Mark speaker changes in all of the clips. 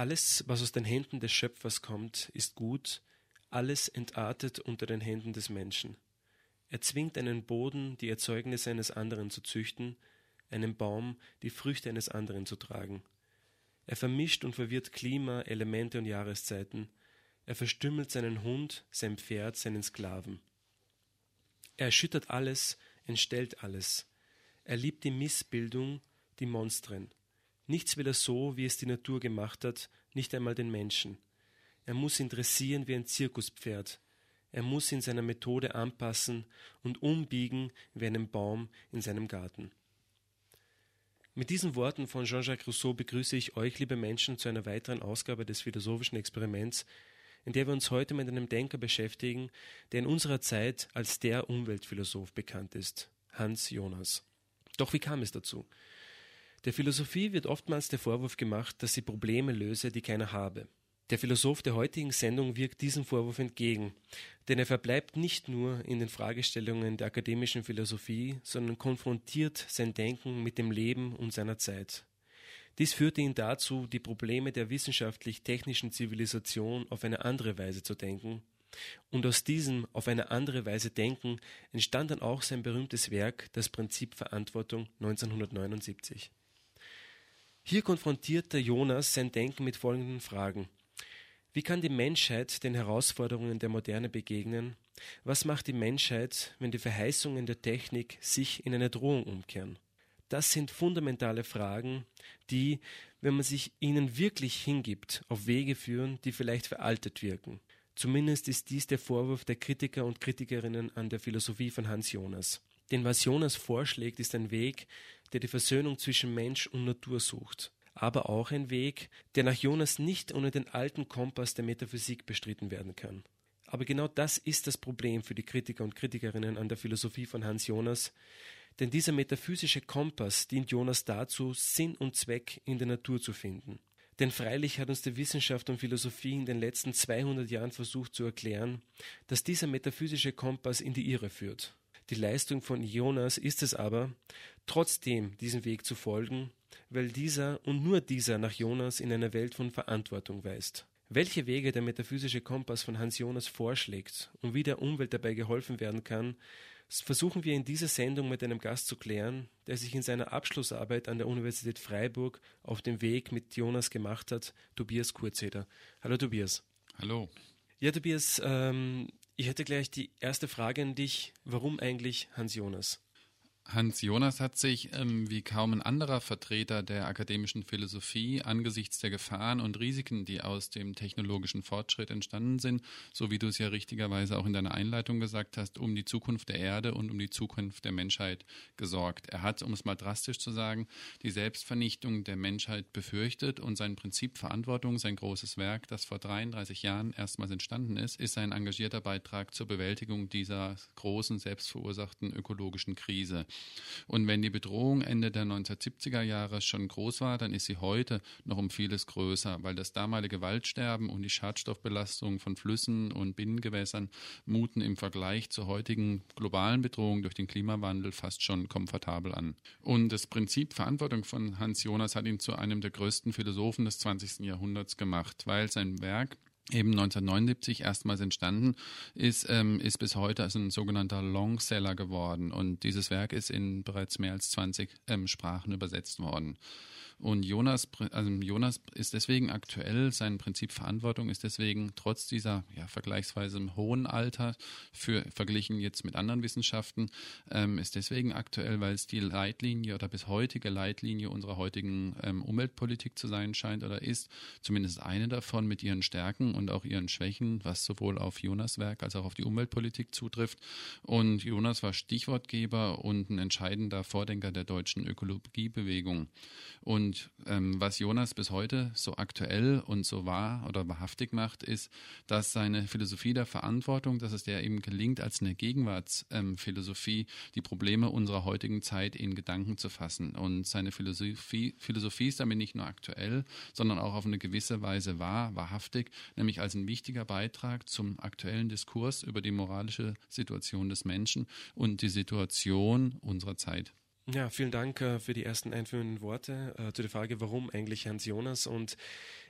Speaker 1: Alles, was aus den Händen des Schöpfers kommt, ist gut, alles entartet unter den Händen des Menschen. Er zwingt einen Boden, die Erzeugnisse eines anderen zu züchten, einen Baum, die Früchte eines anderen zu tragen. Er vermischt und verwirrt Klima, Elemente und Jahreszeiten. Er verstümmelt seinen Hund, sein Pferd, seinen Sklaven. Er erschüttert alles, entstellt alles. Er liebt die Missbildung, die Monstren. Nichts will er so, wie es die Natur gemacht hat, nicht einmal den Menschen. Er muss ihn dressieren wie ein Zirkuspferd. Er muss in seiner Methode anpassen und umbiegen wie einen Baum in seinem Garten. Mit diesen Worten von Jean-Jacques Rousseau begrüße ich euch, liebe Menschen, zu einer weiteren Ausgabe des philosophischen Experiments, in der wir uns heute mit einem Denker beschäftigen, der in unserer Zeit als der Umweltphilosoph bekannt ist, Hans Jonas. Doch wie kam es dazu? Der Philosophie wird oftmals der Vorwurf gemacht, dass sie Probleme löse, die keiner habe. Der Philosoph der heutigen Sendung wirkt diesem Vorwurf entgegen, denn er verbleibt nicht nur in den Fragestellungen der akademischen Philosophie, sondern konfrontiert sein Denken mit dem Leben und seiner Zeit. Dies führte ihn dazu, die Probleme der wissenschaftlich-technischen Zivilisation auf eine andere Weise zu denken, und aus diesem auf eine andere Weise denken entstand dann auch sein berühmtes Werk Das Prinzip Verantwortung 1979. Hier konfrontierte Jonas sein Denken mit folgenden Fragen wie kann die Menschheit den Herausforderungen der Moderne begegnen? Was macht die Menschheit, wenn die Verheißungen der Technik sich in eine Drohung umkehren? Das sind fundamentale Fragen, die, wenn man sich ihnen wirklich hingibt, auf Wege führen, die vielleicht veraltet wirken. Zumindest ist dies der Vorwurf der Kritiker und Kritikerinnen an der Philosophie von Hans Jonas. Denn was Jonas vorschlägt, ist ein Weg, der die Versöhnung zwischen Mensch und Natur sucht aber auch ein Weg, der nach Jonas nicht ohne den alten Kompass der Metaphysik bestritten werden kann. Aber genau das ist das Problem für die Kritiker und Kritikerinnen an der Philosophie von Hans Jonas, denn dieser metaphysische Kompass dient Jonas dazu, Sinn und Zweck in der Natur zu finden. Denn freilich hat uns die Wissenschaft und Philosophie in den letzten 200 Jahren versucht zu erklären, dass dieser metaphysische Kompass in die Irre führt. Die Leistung von Jonas ist es aber, trotzdem diesen Weg zu folgen weil dieser und nur dieser nach Jonas in eine Welt von Verantwortung weist. Welche Wege der metaphysische Kompass von Hans Jonas vorschlägt und wie der Umwelt dabei geholfen werden kann, versuchen wir in dieser Sendung mit einem Gast zu klären, der sich in seiner Abschlussarbeit an der Universität Freiburg auf dem Weg mit Jonas gemacht hat, Tobias Kurzeder. Hallo Tobias.
Speaker 2: Hallo.
Speaker 1: Ja, Tobias, ähm, ich hätte gleich die erste Frage an dich. Warum eigentlich Hans Jonas?
Speaker 2: Hans Jonas hat sich, ähm, wie kaum ein anderer Vertreter der akademischen Philosophie, angesichts der Gefahren und Risiken, die aus dem technologischen Fortschritt entstanden sind, so wie du es ja richtigerweise auch in deiner Einleitung gesagt hast, um die Zukunft der Erde und um die Zukunft der Menschheit gesorgt. Er hat, um es mal drastisch zu sagen, die Selbstvernichtung der Menschheit befürchtet und sein Prinzip Verantwortung, sein großes Werk, das vor 33 Jahren erstmals entstanden ist, ist ein engagierter Beitrag zur Bewältigung dieser großen, selbstverursachten ökologischen Krise. Und wenn die Bedrohung Ende der 1970er Jahre schon groß war, dann ist sie heute noch um vieles größer, weil das damalige Waldsterben und die Schadstoffbelastung von Flüssen und Binnengewässern muten im Vergleich zur heutigen globalen Bedrohung durch den Klimawandel fast schon komfortabel an. Und das Prinzip Verantwortung von Hans Jonas hat ihn zu einem der größten Philosophen des 20. Jahrhunderts gemacht, weil sein Werk eben 1979 erstmals entstanden ist, ähm, ist bis heute als ein sogenannter Longseller geworden. Und dieses Werk ist in bereits mehr als 20 ähm, Sprachen übersetzt worden. Und Jonas, also Jonas ist deswegen aktuell, sein Prinzip Verantwortung ist deswegen trotz dieser ja, vergleichsweise hohen Alter für verglichen jetzt mit anderen Wissenschaften, ähm, ist deswegen aktuell, weil es die Leitlinie oder bis heutige Leitlinie unserer heutigen ähm, Umweltpolitik zu sein scheint oder ist, zumindest eine davon mit ihren Stärken und auch ihren Schwächen, was sowohl auf Jonas Werk als auch auf die Umweltpolitik zutrifft. Und Jonas war Stichwortgeber und ein entscheidender Vordenker der deutschen Ökologiebewegung. Und ähm, was Jonas bis heute so aktuell und so wahr oder wahrhaftig macht, ist, dass seine Philosophie der Verantwortung, dass es der eben gelingt, als eine Gegenwartsphilosophie ähm, die Probleme unserer heutigen Zeit in Gedanken zu fassen. Und seine Philosophie, Philosophie ist damit nicht nur aktuell, sondern auch auf eine gewisse Weise wahr, wahrhaftig, nämlich als ein wichtiger Beitrag zum aktuellen Diskurs über die moralische Situation des Menschen und die Situation unserer Zeit.
Speaker 1: Ja, vielen Dank äh, für die ersten einführenden Worte äh, zu der Frage, warum eigentlich Hans Jonas. Und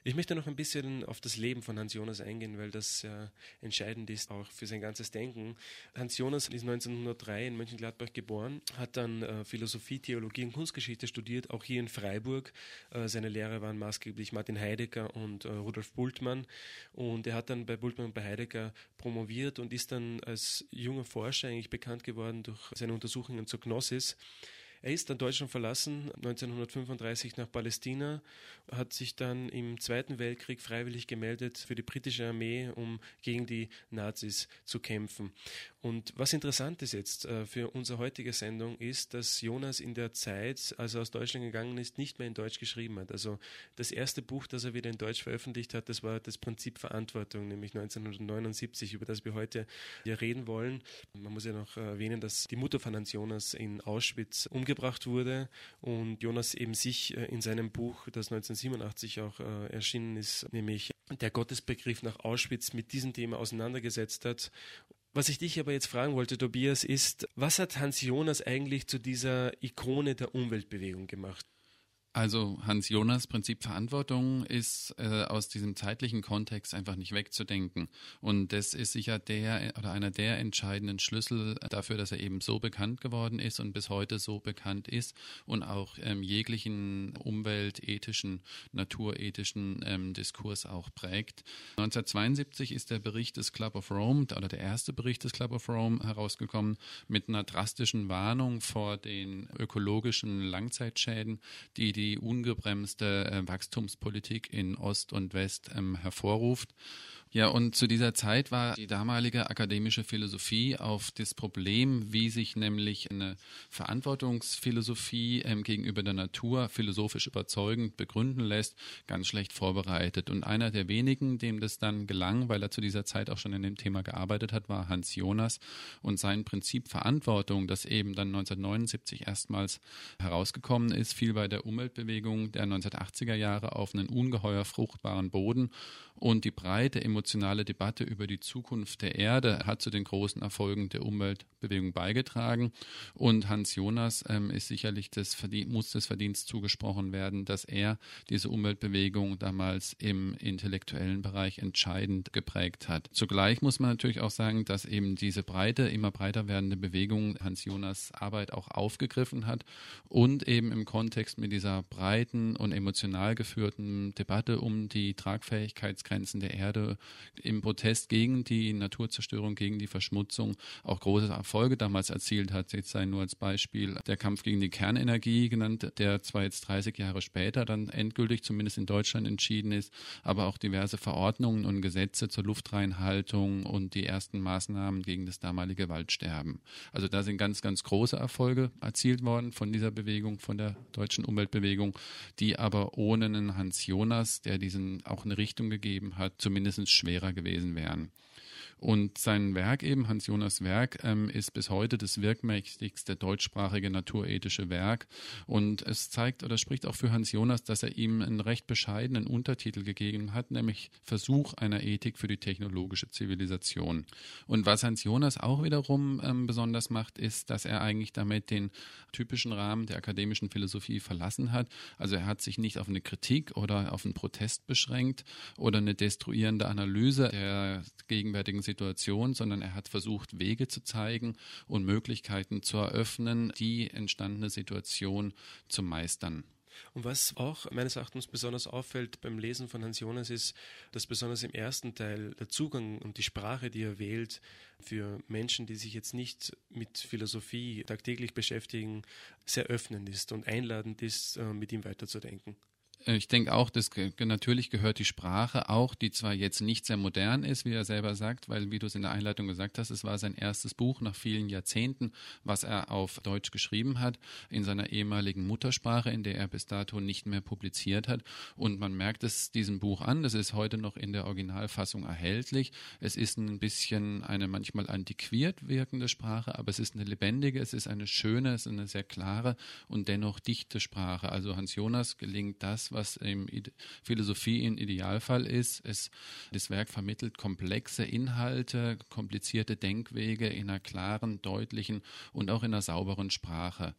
Speaker 1: ich möchte noch ein bisschen auf das Leben von Hans Jonas eingehen, weil das äh, entscheidend ist auch für sein ganzes Denken. Hans Jonas ist 1903 in Mönchengladbach geboren, hat dann äh, Philosophie, Theologie und Kunstgeschichte studiert, auch hier in Freiburg. Äh, seine Lehrer waren maßgeblich Martin Heidegger und Rudolf Bultmann. Und er hat dann bei Bultmann und bei Heidegger promoviert und ist dann als junger Forscher eigentlich bekannt geworden durch seine Untersuchungen zur Gnosis. Er ist dann Deutschland verlassen, 1935 nach Palästina, hat sich dann im Zweiten Weltkrieg freiwillig gemeldet für die britische Armee, um gegen die Nazis zu kämpfen. Und was interessant ist jetzt äh, für unsere heutige Sendung ist, dass Jonas in der Zeit, als er aus Deutschland gegangen ist, nicht mehr in Deutsch geschrieben hat. Also das erste Buch, das er wieder in Deutsch veröffentlicht hat, das war das Prinzip Verantwortung, nämlich 1979, über das wir heute ja reden wollen. Man muss ja noch erwähnen, dass die Mutter von Hans Jonas in Auschwitz umgebracht wurde und Jonas eben sich äh, in seinem Buch, das 1987 auch äh, erschienen ist, nämlich der Gottesbegriff nach Auschwitz mit diesem Thema auseinandergesetzt hat was ich dich aber jetzt fragen wollte, Tobias, ist, was hat Hans Jonas eigentlich zu dieser Ikone der Umweltbewegung gemacht?
Speaker 2: Also Hans Jonas Prinzip Verantwortung ist äh, aus diesem zeitlichen Kontext einfach nicht wegzudenken. Und das ist sicher der oder einer der entscheidenden Schlüssel dafür, dass er eben so bekannt geworden ist und bis heute so bekannt ist und auch ähm, jeglichen umweltethischen, naturethischen ähm, Diskurs auch prägt. 1972 ist der Bericht des Club of Rome oder der erste Bericht des Club of Rome herausgekommen mit einer drastischen Warnung vor den ökologischen Langzeitschäden, die die die ungebremste äh, Wachstumspolitik in Ost und West ähm, hervorruft. Ja, und zu dieser Zeit war die damalige akademische Philosophie auf das Problem, wie sich nämlich eine Verantwortungsphilosophie ähm, gegenüber der Natur philosophisch überzeugend begründen lässt, ganz schlecht vorbereitet. Und einer der wenigen, dem das dann gelang, weil er zu dieser Zeit auch schon in dem Thema gearbeitet hat, war Hans Jonas und sein Prinzip Verantwortung, das eben dann 1979 erstmals herausgekommen ist, fiel bei der Umweltbewegung der 1980er Jahre auf einen ungeheuer fruchtbaren Boden und die breite emotionale Debatte über die Zukunft der Erde hat zu den großen Erfolgen der Umweltbewegung beigetragen. Und Hans Jonas ähm, ist sicherlich das muss das Verdienst zugesprochen werden, dass er diese Umweltbewegung damals im intellektuellen Bereich entscheidend geprägt hat. Zugleich muss man natürlich auch sagen, dass eben diese breite, immer breiter werdende Bewegung Hans Jonas Arbeit auch aufgegriffen hat und eben im Kontext mit dieser breiten und emotional geführten Debatte um die Tragfähigkeitsgrenzen Grenzen der Erde im Protest gegen die Naturzerstörung, gegen die Verschmutzung auch große Erfolge damals erzielt hat. Jetzt sei nur als Beispiel der Kampf gegen die Kernenergie genannt, der zwar jetzt 30 Jahre später dann endgültig zumindest in Deutschland entschieden ist, aber auch diverse Verordnungen und Gesetze zur Luftreinhaltung und die ersten Maßnahmen gegen das damalige Waldsterben. Also da sind ganz, ganz große Erfolge erzielt worden von dieser Bewegung, von der deutschen Umweltbewegung, die aber ohne einen Hans Jonas, der diesen auch eine Richtung gegeben hat, zumindest schwerer gewesen wären. Und sein Werk eben, Hans Jonas Werk, ähm, ist bis heute das wirkmächtigste deutschsprachige naturethische Werk. Und es zeigt oder spricht auch für Hans Jonas, dass er ihm einen recht bescheidenen Untertitel gegeben hat, nämlich Versuch einer Ethik für die technologische Zivilisation. Und was Hans Jonas auch wiederum ähm, besonders macht, ist, dass er eigentlich damit den typischen Rahmen der akademischen Philosophie verlassen hat. Also er hat sich nicht auf eine Kritik oder auf einen Protest beschränkt oder eine destruierende Analyse der gegenwärtigen Situation, sondern er hat versucht, Wege zu zeigen und Möglichkeiten zu eröffnen, die entstandene Situation zu meistern.
Speaker 1: Und was auch meines Erachtens besonders auffällt beim Lesen von Hans Jonas ist, dass besonders im ersten Teil der Zugang und die Sprache, die er wählt, für Menschen, die sich jetzt nicht mit Philosophie tagtäglich beschäftigen, sehr öffnend ist und einladend ist, äh, mit ihm weiterzudenken.
Speaker 2: Äh, ich denke auch, dass natürlich gehört die Sprache auch, die zwar jetzt nicht sehr modern ist, wie er selber sagt, weil, wie du es in der Einleitung gesagt hast, es war sein erstes Buch nach vielen Jahrzehnten, was er auf Deutsch geschrieben hat, in seiner ehemaligen Muttersprache, in der er bis dato nicht mehr publiziert hat. Und man merkt es diesem Buch an, das ist heute noch in der Originalfassung erhältlich. Es ist ein bisschen eine manchmal antiquiert wirkende Sprache, aber es ist eine lebendige, es ist eine schöne, es ist eine sehr klare und dennoch dichte Sprache. Also Hans Jonas gelingt das, was im Philosophie im Idealfall ist. Es, das Werk vermittelt komplexe Inhalte, komplizierte Denkwege in einer klaren, deutlichen und auch in einer sauberen Sprache.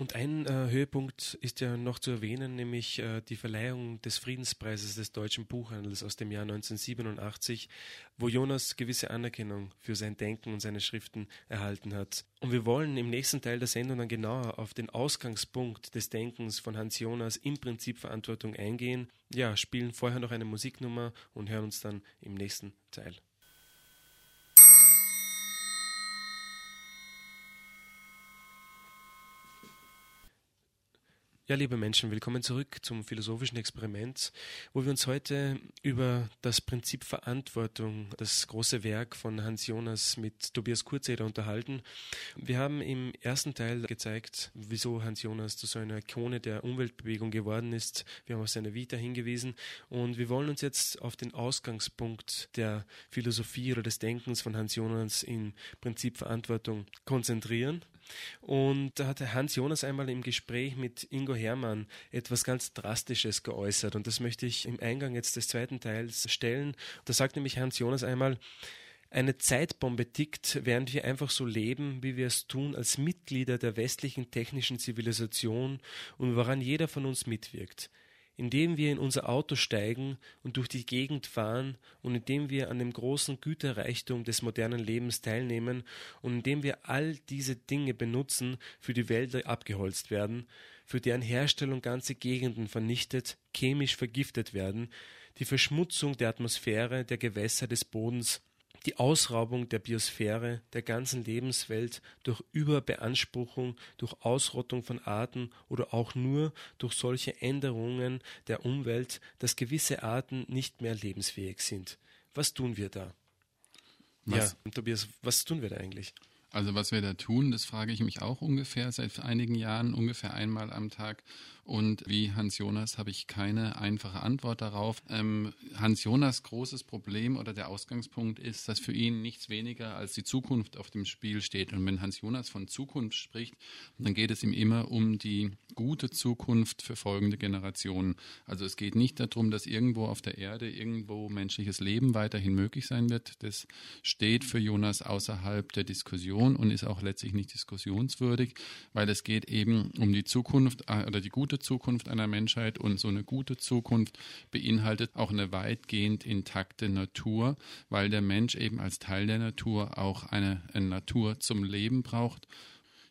Speaker 1: Und ein äh, Höhepunkt ist ja noch zu erwähnen, nämlich äh, die Verleihung des Friedenspreises des deutschen Buchhandels aus dem Jahr 1987, wo Jonas gewisse Anerkennung für sein Denken und seine Schriften erhalten hat. Und wir wollen im nächsten Teil der Sendung dann genauer auf den Ausgangspunkt des Denkens von Hans Jonas im Prinzip Verantwortung eingehen. Ja, spielen vorher noch eine Musiknummer und hören uns dann im nächsten Teil. Ja, liebe Menschen, willkommen zurück zum philosophischen Experiment, wo wir uns heute über das Prinzip Verantwortung, das große Werk von Hans Jonas mit Tobias Kurzeder unterhalten. Wir haben im ersten Teil gezeigt, wieso Hans Jonas zu so einer Ikone der Umweltbewegung geworden ist. Wir haben auf seine Vita hingewiesen und wir wollen uns jetzt auf den Ausgangspunkt der Philosophie oder des Denkens von Hans Jonas im Prinzip Verantwortung konzentrieren. Und da hatte Hans Jonas einmal im Gespräch mit Ingo Hermann etwas ganz Drastisches geäußert. Und das möchte ich im Eingang jetzt des zweiten Teils stellen. Da sagt nämlich Hans Jonas einmal, eine Zeitbombe tickt, während wir einfach so leben, wie wir es tun, als Mitglieder der westlichen technischen Zivilisation und woran jeder von uns mitwirkt indem wir in unser Auto steigen und durch die Gegend fahren und indem wir an dem großen Güterreichtum des modernen Lebens teilnehmen und indem wir all diese Dinge benutzen, für die Wälder abgeholzt werden, für deren Herstellung ganze Gegenden vernichtet, chemisch vergiftet werden, die Verschmutzung der Atmosphäre, der Gewässer, des Bodens, die Ausraubung der Biosphäre, der ganzen Lebenswelt durch Überbeanspruchung, durch Ausrottung von Arten oder auch nur durch solche Änderungen der Umwelt, dass gewisse Arten nicht mehr lebensfähig sind. Was tun wir da? Was? Ja, Tobias, was tun wir da eigentlich?
Speaker 2: Also was wir da tun, das frage ich mich auch ungefähr seit einigen Jahren, ungefähr einmal am Tag. Und wie Hans Jonas habe ich keine einfache Antwort darauf. Ähm, Hans Jonas großes Problem oder der Ausgangspunkt ist, dass für ihn nichts weniger als die Zukunft auf dem Spiel steht. Und wenn Hans Jonas von Zukunft spricht, dann geht es ihm immer um die gute Zukunft für folgende Generationen. Also es geht nicht darum, dass irgendwo auf der Erde irgendwo menschliches Leben weiterhin möglich sein wird. Das steht für Jonas außerhalb der Diskussion und ist auch letztlich nicht diskussionswürdig, weil es geht eben um die Zukunft äh, oder die gute Zukunft einer Menschheit. Und so eine gute Zukunft beinhaltet auch eine weitgehend intakte Natur, weil der Mensch eben als Teil der Natur auch eine, eine Natur zum Leben braucht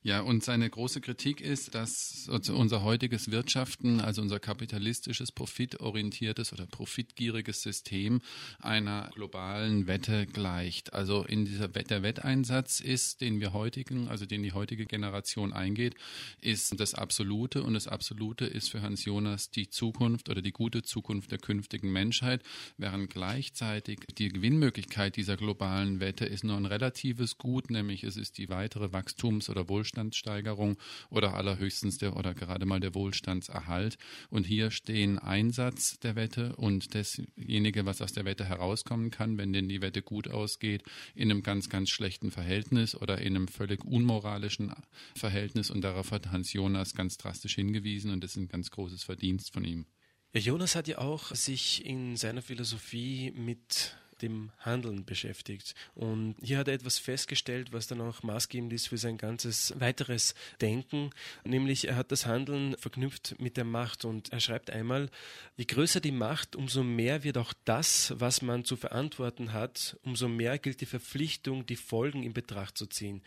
Speaker 2: ja, und seine große Kritik ist, dass unser heutiges Wirtschaften, also unser kapitalistisches, profitorientiertes oder profitgieriges System einer globalen Wette gleicht. Also in dieser Wette, der Wetteinsatz ist, den wir heutigen, also den die heutige Generation eingeht, ist das Absolute und das Absolute ist für Hans Jonas die Zukunft oder die gute Zukunft der künftigen Menschheit, während gleichzeitig die Gewinnmöglichkeit dieser globalen Wette ist nur ein relatives Gut, nämlich es ist die weitere Wachstums- oder Wohlstands Wohlstandssteigerung oder allerhöchstens der oder gerade mal der Wohlstandserhalt. Und hier stehen Einsatz der Wette und dasjenige, was aus der Wette herauskommen kann, wenn denn die Wette gut ausgeht, in einem ganz, ganz schlechten Verhältnis oder in einem völlig unmoralischen Verhältnis. Und darauf hat Hans Jonas ganz drastisch hingewiesen und das ist ein ganz großes Verdienst von ihm.
Speaker 1: Ja, Jonas hat ja auch sich in seiner Philosophie mit dem Handeln beschäftigt. Und hier hat er etwas festgestellt, was dann auch maßgebend ist für sein ganzes weiteres Denken, nämlich er hat das Handeln verknüpft mit der Macht und er schreibt einmal, je größer die Macht, umso mehr wird auch das, was man zu verantworten hat, umso mehr gilt die Verpflichtung, die Folgen in Betracht zu ziehen.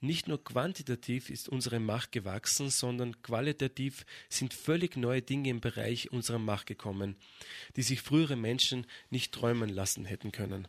Speaker 1: Nicht nur quantitativ ist unsere Macht gewachsen, sondern qualitativ sind völlig neue Dinge im Bereich unserer Macht gekommen, die sich frühere Menschen nicht träumen lassen hätten können.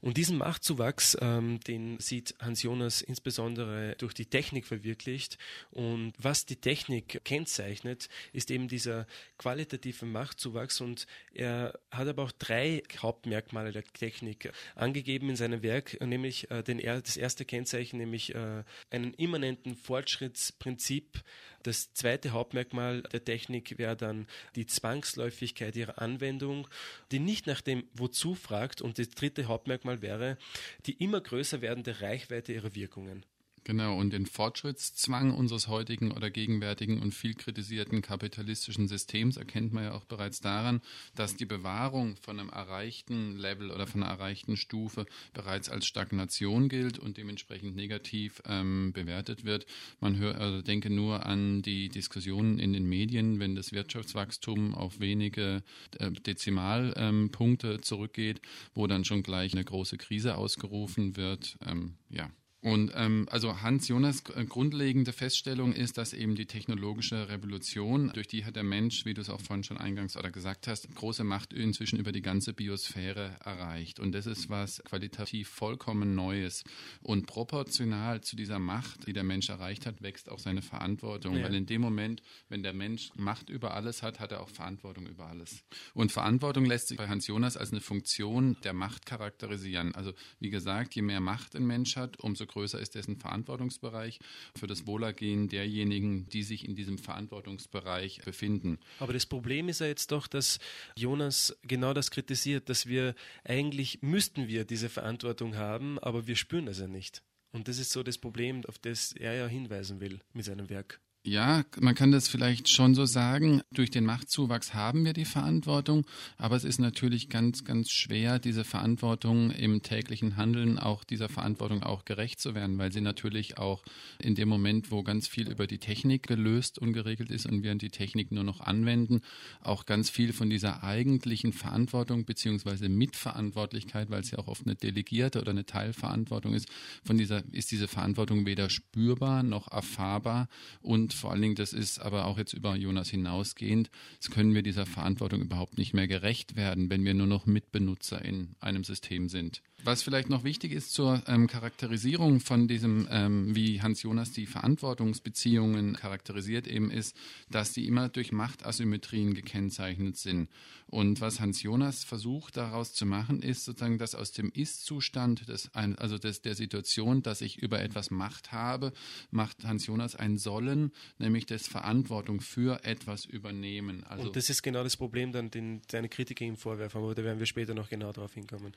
Speaker 1: Und diesen Machtzuwachs, ähm, den sieht Hans Jonas insbesondere durch die Technik verwirklicht. Und was die Technik kennzeichnet, ist eben dieser qualitative Machtzuwachs. Und er hat aber auch drei Hauptmerkmale der Technik angegeben in seinem Werk, nämlich äh, den, das erste Kennzeichen, nämlich äh, einen immanenten Fortschrittsprinzip, das zweite Hauptmerkmal der Technik wäre dann die Zwangsläufigkeit ihrer Anwendung, die nicht nach dem Wozu fragt. Und das dritte Hauptmerkmal wäre die immer größer werdende Reichweite ihrer Wirkungen.
Speaker 2: Genau, und den Fortschrittszwang unseres heutigen oder gegenwärtigen und viel kritisierten kapitalistischen Systems erkennt man ja auch bereits daran, dass die Bewahrung von einem erreichten Level oder von einer erreichten Stufe bereits als Stagnation gilt und dementsprechend negativ ähm, bewertet wird. Man hört, also denke nur an die Diskussionen in den Medien, wenn das Wirtschaftswachstum auf wenige äh, Dezimalpunkte ähm, zurückgeht, wo dann schon gleich eine große Krise ausgerufen wird. Ähm, ja. Und ähm, also Hans Jonas äh, grundlegende Feststellung ist, dass eben die technologische Revolution, durch die hat der Mensch, wie du es auch vorhin schon eingangs oder gesagt hast, große Macht inzwischen über die ganze Biosphäre erreicht. Und das ist was qualitativ vollkommen Neues. Und proportional zu dieser Macht, die der Mensch erreicht hat, wächst auch seine Verantwortung. Ja. Weil in dem Moment, wenn der Mensch Macht über alles hat, hat er auch Verantwortung über alles. Und Verantwortung lässt sich bei Hans Jonas als eine Funktion der Macht charakterisieren. Also wie gesagt, je mehr Macht ein Mensch hat, umso größer ist dessen Verantwortungsbereich für das Wohlergehen derjenigen, die sich in diesem Verantwortungsbereich befinden.
Speaker 1: Aber das Problem ist ja jetzt doch, dass Jonas genau das kritisiert, dass wir eigentlich müssten wir diese Verantwortung haben, aber wir spüren das ja nicht. Und das ist so das Problem, auf das er ja hinweisen will mit seinem Werk.
Speaker 2: Ja, man kann das vielleicht schon so sagen. Durch den Machtzuwachs haben wir die Verantwortung, aber es ist natürlich ganz, ganz schwer, diese Verantwortung im täglichen Handeln auch dieser Verantwortung auch gerecht zu werden, weil sie natürlich auch in dem Moment, wo ganz viel über die Technik gelöst und geregelt ist und wir die Technik nur noch anwenden, auch ganz viel von dieser eigentlichen Verantwortung beziehungsweise Mitverantwortlichkeit, weil es ja auch oft eine delegierte oder eine Teilverantwortung ist, von dieser ist diese Verantwortung weder spürbar noch erfahrbar und vor allen Dingen, das ist aber auch jetzt über Jonas hinausgehend, das können wir dieser Verantwortung überhaupt nicht mehr gerecht werden, wenn wir nur noch Mitbenutzer in einem System sind. Was vielleicht noch wichtig ist zur ähm, Charakterisierung von diesem, ähm, wie Hans Jonas die Verantwortungsbeziehungen charakterisiert, eben ist, dass die immer durch Machtasymmetrien gekennzeichnet sind. Und was Hans Jonas versucht daraus zu machen, ist sozusagen, dass aus dem Ist-Zustand, also des, der Situation, dass ich über etwas Macht habe, macht Hans Jonas ein Sollen, nämlich das Verantwortung für etwas übernehmen.
Speaker 1: Also Und das ist genau das Problem, dann den deine Kritiker ihm vorwerfen, aber da werden wir später noch genau darauf hinkommen.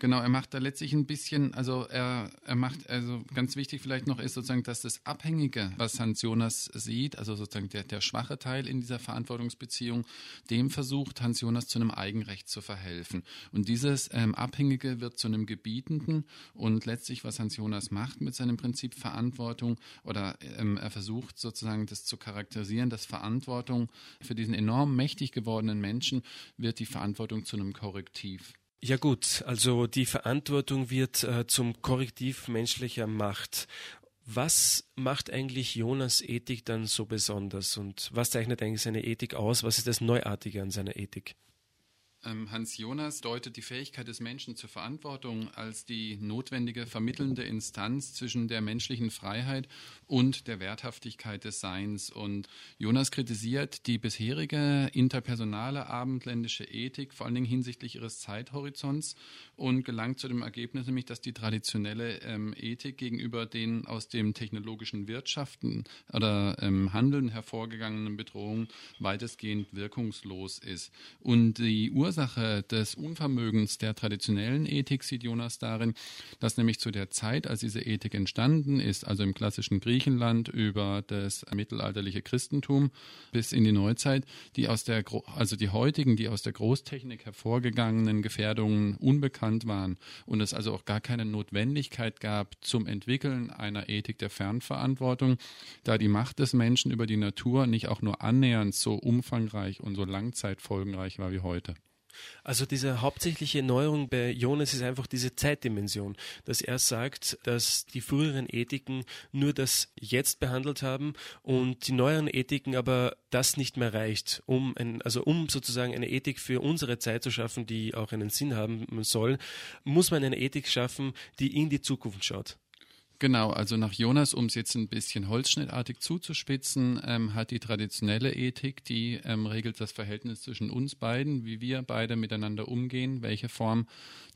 Speaker 2: Genau, er macht da letztlich ein bisschen, also er, er macht, also ganz wichtig vielleicht noch ist sozusagen, dass das Abhängige, was Hans Jonas sieht, also sozusagen der, der schwache Teil in dieser Verantwortungsbeziehung, dem versucht Hans Jonas zu einem Eigenrecht zu verhelfen. Und dieses ähm, Abhängige wird zu einem Gebietenden und letztlich, was Hans Jonas macht mit seinem Prinzip Verantwortung oder ähm, er versucht sozusagen das zu charakterisieren, dass Verantwortung für diesen enorm mächtig gewordenen Menschen wird die Verantwortung zu einem Korrektiv.
Speaker 1: Ja gut, also die Verantwortung wird äh, zum Korrektiv menschlicher Macht. Was macht eigentlich Jonas Ethik dann so besonders und was zeichnet eigentlich seine Ethik aus? Was ist das Neuartige an seiner Ethik?
Speaker 2: Ähm, Hans Jonas deutet die Fähigkeit des Menschen zur Verantwortung als die notwendige vermittelnde Instanz zwischen der menschlichen Freiheit und der Werthaftigkeit des Seins. Und Jonas kritisiert die bisherige interpersonale abendländische Ethik, vor allen Dingen hinsichtlich ihres Zeithorizonts, und gelangt zu dem Ergebnis, nämlich, dass die traditionelle ähm, Ethik gegenüber den aus dem technologischen Wirtschaften oder ähm, Handeln hervorgegangenen Bedrohungen weitestgehend wirkungslos ist. Und die Ur Ursache des Unvermögens der traditionellen Ethik sieht Jonas darin, dass nämlich zu der Zeit, als diese Ethik entstanden ist, also im klassischen Griechenland über das mittelalterliche Christentum bis in die Neuzeit, die aus der, also die heutigen, die aus der Großtechnik hervorgegangenen Gefährdungen unbekannt waren und es also auch gar keine Notwendigkeit gab zum Entwickeln einer Ethik der Fernverantwortung, da die Macht des Menschen über die Natur nicht auch nur annähernd so umfangreich und so langzeitfolgenreich war wie heute.
Speaker 1: Also diese hauptsächliche Neuerung bei Jonas ist einfach diese Zeitdimension, dass er sagt, dass die früheren Ethiken nur das Jetzt behandelt haben und die neueren Ethiken aber das nicht mehr reicht, um ein, also um sozusagen eine Ethik für unsere Zeit zu schaffen, die auch einen Sinn haben soll, muss man eine Ethik schaffen, die in die Zukunft schaut.
Speaker 2: Genau, also nach Jonas, um es jetzt ein bisschen holzschnittartig zuzuspitzen, ähm, hat die traditionelle Ethik, die ähm, regelt das Verhältnis zwischen uns beiden, wie wir beide miteinander umgehen, welche Form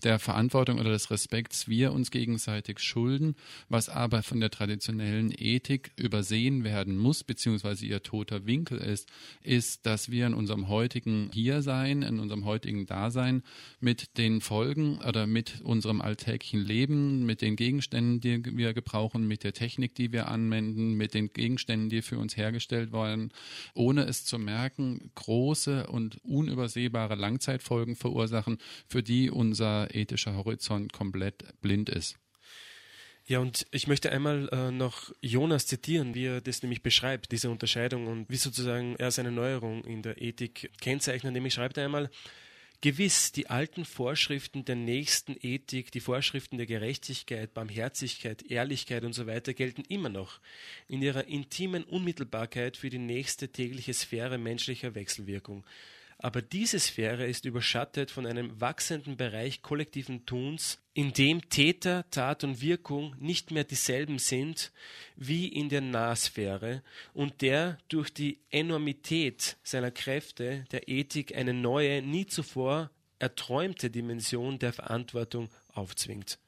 Speaker 2: der Verantwortung oder des Respekts wir uns gegenseitig schulden, was aber von der traditionellen Ethik übersehen werden muss, beziehungsweise ihr toter Winkel ist, ist, dass wir in unserem heutigen Hiersein, in unserem heutigen Dasein mit den Folgen oder mit unserem alltäglichen Leben, mit den Gegenständen, die wir gebrauchen, mit der Technik, die wir anwenden, mit den Gegenständen, die für uns hergestellt werden, ohne es zu merken, große und unübersehbare Langzeitfolgen verursachen, für die unser ethischer Horizont komplett blind ist.
Speaker 1: Ja, und ich möchte einmal äh, noch Jonas zitieren, wie er das nämlich beschreibt, diese Unterscheidung und wie sozusagen er seine Neuerung in der Ethik kennzeichnet. Nämlich schreibt er einmal, Gewiss, die alten Vorschriften der nächsten Ethik, die Vorschriften der Gerechtigkeit, Barmherzigkeit, Ehrlichkeit und so weiter gelten immer noch in ihrer intimen Unmittelbarkeit für die nächste tägliche Sphäre menschlicher Wechselwirkung. Aber diese Sphäre ist überschattet von einem wachsenden Bereich kollektiven Tuns, in dem Täter, Tat und Wirkung nicht mehr dieselben sind wie in der Nahsphäre und der durch die Enormität seiner Kräfte der Ethik eine neue, nie zuvor erträumte Dimension der Verantwortung aufzwingt.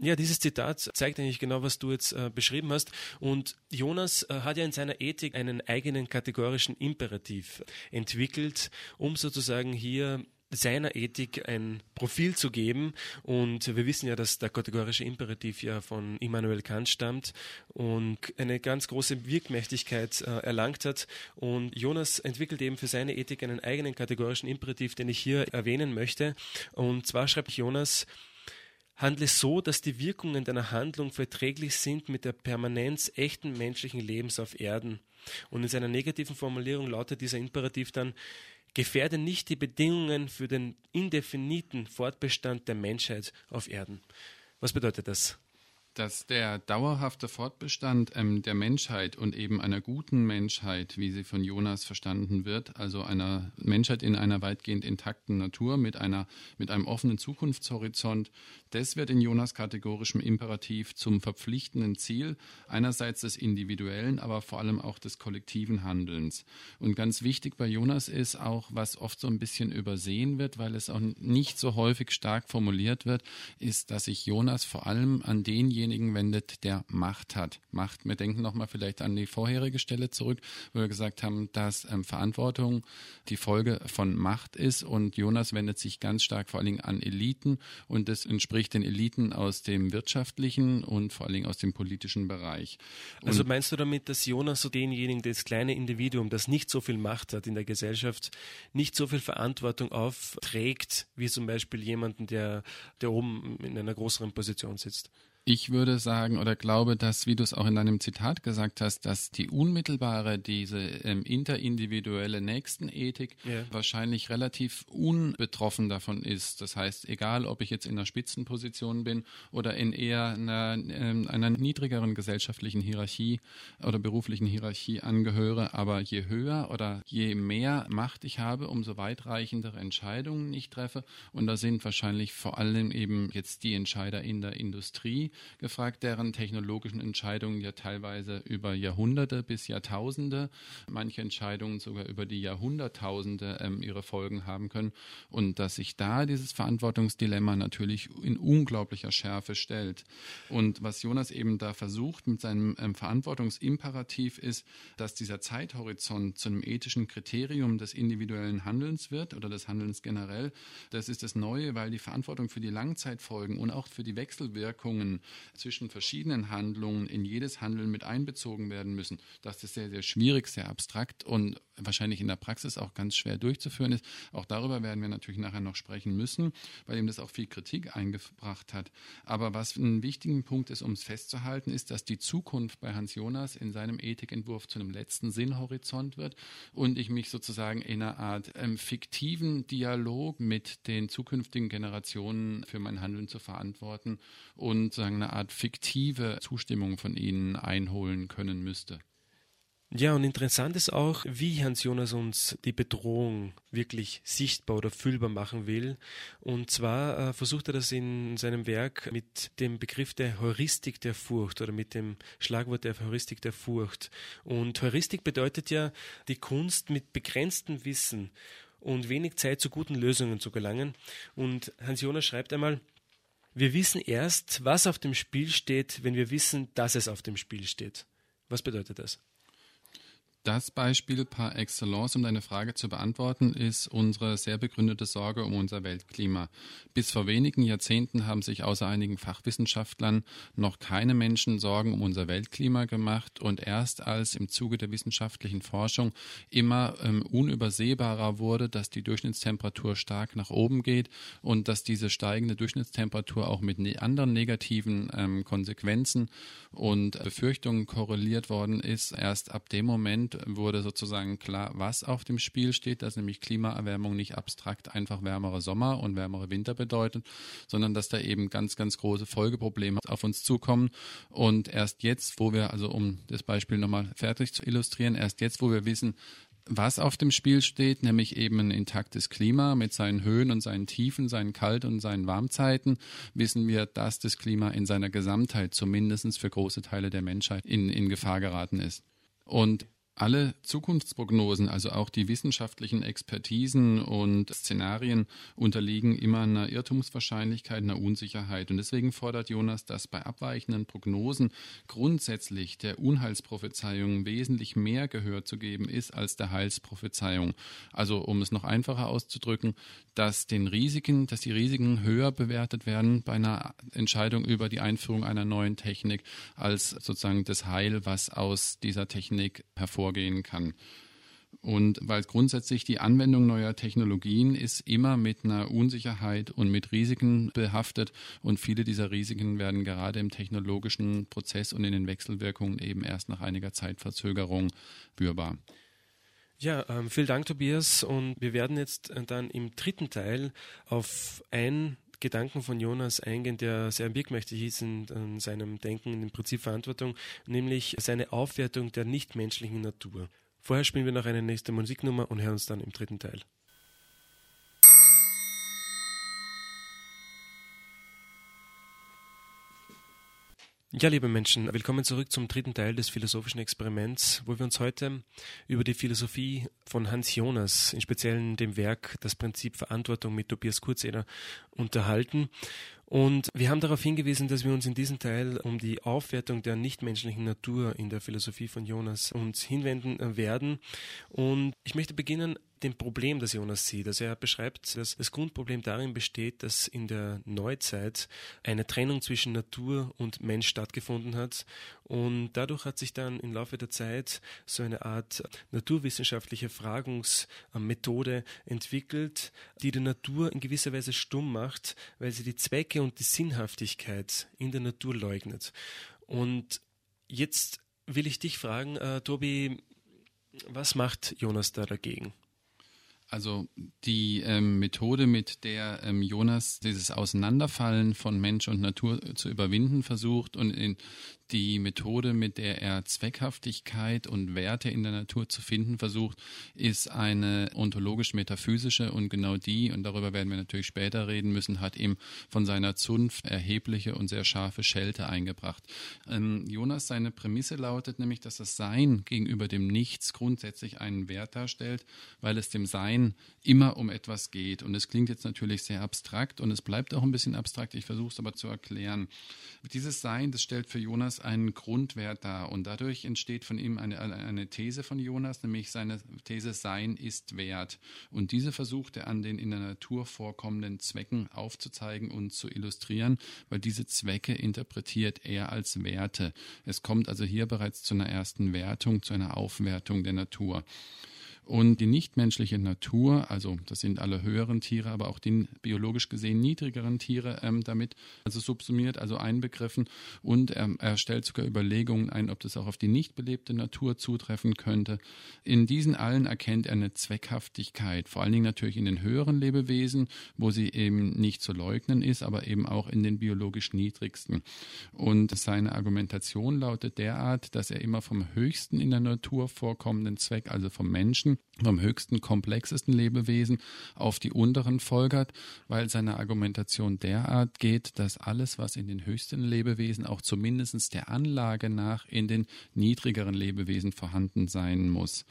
Speaker 1: Ja, dieses Zitat zeigt eigentlich genau, was du jetzt äh, beschrieben hast. Und Jonas äh, hat ja in seiner Ethik einen eigenen kategorischen Imperativ entwickelt, um sozusagen hier seiner Ethik ein Profil zu geben. Und wir wissen ja, dass der kategorische Imperativ ja von Immanuel Kant stammt und eine ganz große Wirkmächtigkeit äh, erlangt hat. Und Jonas entwickelt eben für seine Ethik einen eigenen kategorischen Imperativ, den ich hier erwähnen möchte. Und zwar schreibt Jonas, Handle so, dass die Wirkungen deiner Handlung verträglich sind mit der Permanenz echten menschlichen Lebens auf Erden. Und in seiner negativen Formulierung lautet dieser Imperativ dann, gefährde nicht die Bedingungen für den indefiniten Fortbestand der Menschheit auf Erden. Was bedeutet das?
Speaker 2: Dass der dauerhafte Fortbestand ähm, der Menschheit und eben einer guten Menschheit, wie sie von Jonas verstanden wird, also einer Menschheit in einer weitgehend intakten Natur mit einer mit einem offenen Zukunftshorizont, das wird in Jonas kategorischem Imperativ zum verpflichtenden Ziel einerseits des individuellen, aber vor allem auch des kollektiven Handelns. Und ganz wichtig bei Jonas ist auch, was oft so ein bisschen übersehen wird, weil es auch nicht so häufig stark formuliert wird, ist, dass sich Jonas vor allem an denjenigen wendet, der Macht hat. Macht, wir denken nochmal vielleicht an die vorherige Stelle zurück, wo wir gesagt haben, dass ähm, Verantwortung die Folge von Macht ist und Jonas wendet sich ganz stark vor allen Dingen an Eliten und das entspricht sprich den Eliten aus dem wirtschaftlichen und vor allen Dingen aus dem politischen Bereich.
Speaker 1: Und also meinst du damit, dass Jonas so denjenigen, das kleine Individuum, das nicht so viel Macht hat in der Gesellschaft, nicht so viel Verantwortung aufträgt, wie zum Beispiel jemanden, der, der oben in einer größeren Position sitzt?
Speaker 2: Ich würde sagen oder glaube, dass, wie du es auch in deinem Zitat gesagt hast, dass die unmittelbare, diese ähm, interindividuelle Nächstenethik ja. wahrscheinlich relativ unbetroffen davon ist. Das heißt, egal, ob ich jetzt in einer Spitzenposition bin oder in eher einer, äh, einer niedrigeren gesellschaftlichen Hierarchie oder beruflichen Hierarchie angehöre, aber je höher oder je mehr Macht ich habe, umso weitreichendere Entscheidungen ich treffe. Und da sind wahrscheinlich vor allem eben jetzt die Entscheider in der Industrie, gefragt, deren technologischen Entscheidungen ja teilweise über Jahrhunderte bis Jahrtausende, manche Entscheidungen sogar über die Jahrhunderttausende ähm, ihre Folgen haben können und dass sich da dieses Verantwortungsdilemma natürlich in unglaublicher Schärfe stellt. Und was Jonas eben da versucht mit seinem ähm, Verantwortungsimperativ ist, dass dieser Zeithorizont zu einem ethischen Kriterium des individuellen Handelns wird oder des Handelns generell. Das ist das Neue, weil die Verantwortung für die Langzeitfolgen und auch für die Wechselwirkungen zwischen verschiedenen Handlungen in jedes Handeln mit einbezogen werden müssen, dass das sehr, sehr schwierig, sehr abstrakt und wahrscheinlich in der Praxis auch ganz schwer durchzuführen ist. Auch darüber werden wir natürlich nachher noch sprechen müssen, weil ihm das auch viel Kritik eingebracht hat. Aber was ein wichtiger Punkt ist, um es festzuhalten, ist, dass die Zukunft bei Hans Jonas in seinem Ethikentwurf zu einem letzten Sinnhorizont wird und ich mich sozusagen in einer Art ähm, fiktiven Dialog mit den zukünftigen Generationen für mein Handeln zu verantworten und sagen eine Art fiktive Zustimmung von ihnen einholen können müsste.
Speaker 1: Ja, und interessant ist auch, wie Hans Jonas uns die Bedrohung wirklich sichtbar oder fühlbar machen will. Und zwar äh, versucht er das in seinem Werk mit dem Begriff der Heuristik der Furcht oder mit dem Schlagwort der Heuristik der Furcht. Und Heuristik bedeutet ja die Kunst mit begrenztem Wissen und wenig Zeit zu guten Lösungen zu gelangen. Und Hans Jonas schreibt einmal, wir wissen erst, was auf dem Spiel steht, wenn wir wissen, dass es auf dem Spiel steht. Was bedeutet das?
Speaker 2: Das Beispiel par excellence, um deine Frage zu beantworten, ist unsere sehr begründete Sorge um unser Weltklima. Bis vor wenigen Jahrzehnten haben sich außer einigen Fachwissenschaftlern noch keine Menschen Sorgen um unser Weltklima gemacht und erst als im Zuge der wissenschaftlichen Forschung immer ähm, unübersehbarer wurde, dass die Durchschnittstemperatur stark nach oben geht und dass diese steigende Durchschnittstemperatur auch mit ne anderen negativen ähm, Konsequenzen und Befürchtungen korreliert worden ist, erst ab dem Moment wurde sozusagen klar, was auf dem Spiel steht, dass nämlich Klimaerwärmung nicht abstrakt einfach wärmere Sommer und wärmere Winter bedeutet, sondern dass da eben ganz, ganz große Folgeprobleme auf uns zukommen. Und erst jetzt, wo wir, also um das Beispiel nochmal fertig zu illustrieren, erst jetzt, wo wir wissen, was auf dem Spiel steht, nämlich eben ein intaktes Klima mit seinen Höhen und seinen Tiefen, seinen Kalt- und seinen Warmzeiten, wissen wir, dass das Klima in seiner Gesamtheit zumindest für große Teile der Menschheit in, in Gefahr geraten ist. Und alle Zukunftsprognosen, also auch die wissenschaftlichen Expertisen und Szenarien unterliegen immer einer Irrtumswahrscheinlichkeit, einer Unsicherheit. Und deswegen fordert Jonas, dass bei abweichenden Prognosen grundsätzlich der Unheilsprophezeiung wesentlich mehr Gehör zu geben ist als der Heilsprophezeiung. Also um es noch einfacher auszudrücken, dass den Risiken, dass die Risiken höher bewertet werden bei einer Entscheidung über die Einführung einer neuen Technik als sozusagen das Heil, was aus dieser Technik hervorgeht vorgehen kann. Und weil grundsätzlich die Anwendung neuer Technologien ist immer mit einer Unsicherheit und mit Risiken behaftet und viele dieser Risiken werden gerade im technologischen Prozess und in den Wechselwirkungen eben erst nach einiger Zeitverzögerung spürbar.
Speaker 1: Ja, ähm, vielen Dank, Tobias. Und wir werden jetzt dann im dritten Teil auf ein Gedanken von Jonas eingehen, der sehr wirkmächtig ist in, in seinem Denken, im Prinzip Verantwortung, nämlich seine Aufwertung der nichtmenschlichen Natur. Vorher spielen wir noch eine nächste Musiknummer und hören uns dann im dritten Teil. Ja, liebe Menschen, willkommen zurück zum dritten Teil des philosophischen Experiments, wo wir uns heute über die Philosophie von Hans Jonas, in speziellen dem Werk Das Prinzip Verantwortung mit Tobias Kurzeder, unterhalten. Und wir haben darauf hingewiesen, dass wir uns in diesem Teil um die Aufwertung der nichtmenschlichen Natur in der Philosophie von Jonas uns hinwenden werden. Und ich möchte beginnen dem Problem, das Jonas sieht. Also er beschreibt, dass das Grundproblem darin besteht, dass in der Neuzeit eine Trennung zwischen Natur und Mensch stattgefunden hat. Und dadurch hat sich dann im Laufe der Zeit so eine Art naturwissenschaftliche Fragungsmethode entwickelt, die die Natur in gewisser Weise stumm macht, weil sie die Zwecke und die Sinnhaftigkeit in der Natur leugnet. Und jetzt will ich dich fragen, äh, Tobi, was macht Jonas da dagegen?
Speaker 2: Also die ähm, Methode, mit der ähm, Jonas dieses Auseinanderfallen von Mensch und Natur zu überwinden versucht und in die Methode, mit der er Zweckhaftigkeit und Werte in der Natur zu finden versucht, ist eine ontologisch-metaphysische und genau die, und darüber werden wir natürlich später reden müssen, hat ihm von seiner Zunft erhebliche und sehr scharfe Schelte eingebracht. Ähm, Jonas, seine Prämisse lautet nämlich, dass das Sein gegenüber dem Nichts grundsätzlich einen Wert darstellt, weil es dem Sein immer um etwas geht. Und es klingt jetzt natürlich sehr abstrakt und es bleibt auch ein bisschen abstrakt. Ich versuche es aber zu erklären. Dieses Sein, das stellt für Jonas einen Grundwert dar und dadurch entsteht von ihm eine, eine These von Jonas, nämlich seine These Sein ist Wert. Und diese versucht er an den in der Natur vorkommenden Zwecken aufzuzeigen und zu illustrieren, weil diese Zwecke interpretiert er als Werte. Es kommt also hier bereits zu einer ersten Wertung, zu einer Aufwertung der Natur. Und die nichtmenschliche Natur, also das sind alle höheren Tiere, aber auch die biologisch gesehen niedrigeren Tiere ähm, damit also subsumiert, also einbegriffen. Und er, er stellt sogar Überlegungen ein, ob das auch auf die nicht belebte Natur zutreffen könnte. In diesen allen erkennt er eine Zweckhaftigkeit, vor allen Dingen natürlich in den höheren Lebewesen, wo sie eben nicht zu leugnen ist, aber eben auch in den biologisch niedrigsten. Und seine Argumentation lautet derart, dass er immer vom höchsten in der Natur vorkommenden Zweck, also vom Menschen, vom höchsten, komplexesten Lebewesen auf die unteren folgert, weil seine Argumentation derart geht, dass alles, was in den höchsten Lebewesen auch zumindest der Anlage nach in den niedrigeren Lebewesen vorhanden sein muss.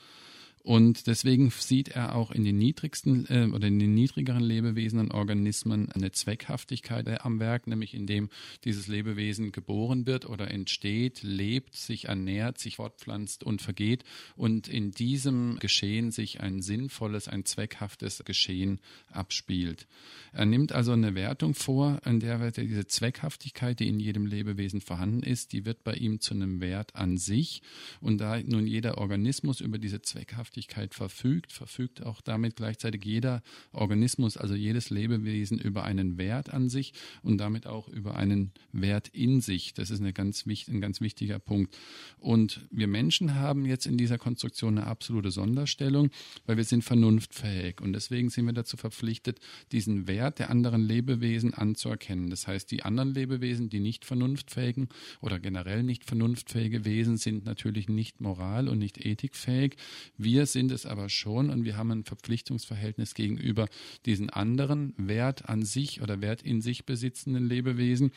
Speaker 2: Und deswegen sieht er auch in den niedrigsten äh, oder in den niedrigeren Lebewesen und Organismen eine Zweckhaftigkeit am Werk, nämlich indem dieses Lebewesen geboren wird oder entsteht, lebt, sich ernährt, sich fortpflanzt und vergeht und in diesem Geschehen sich ein sinnvolles, ein zweckhaftes Geschehen abspielt. Er nimmt also eine Wertung vor, in der diese Zweckhaftigkeit, die in jedem Lebewesen vorhanden ist, die wird bei ihm zu einem Wert an sich. Und da nun jeder Organismus über diese Zweckhaftigkeit verfügt, verfügt auch damit gleichzeitig jeder Organismus, also jedes Lebewesen über einen Wert an sich und damit auch über einen Wert in sich. Das ist eine ganz, ein ganz wichtiger Punkt. Und wir Menschen haben jetzt in dieser Konstruktion eine absolute Sonderstellung, weil wir sind vernunftfähig und deswegen sind wir dazu verpflichtet, diesen Wert der anderen Lebewesen anzuerkennen. Das heißt, die anderen Lebewesen, die nicht vernunftfähigen oder generell nicht vernunftfähige Wesen, sind natürlich nicht moral- und nicht ethikfähig. Wir sind es aber schon und wir haben ein Verpflichtungsverhältnis gegenüber diesen anderen Wert an sich oder Wert in sich besitzenden Lebewesen,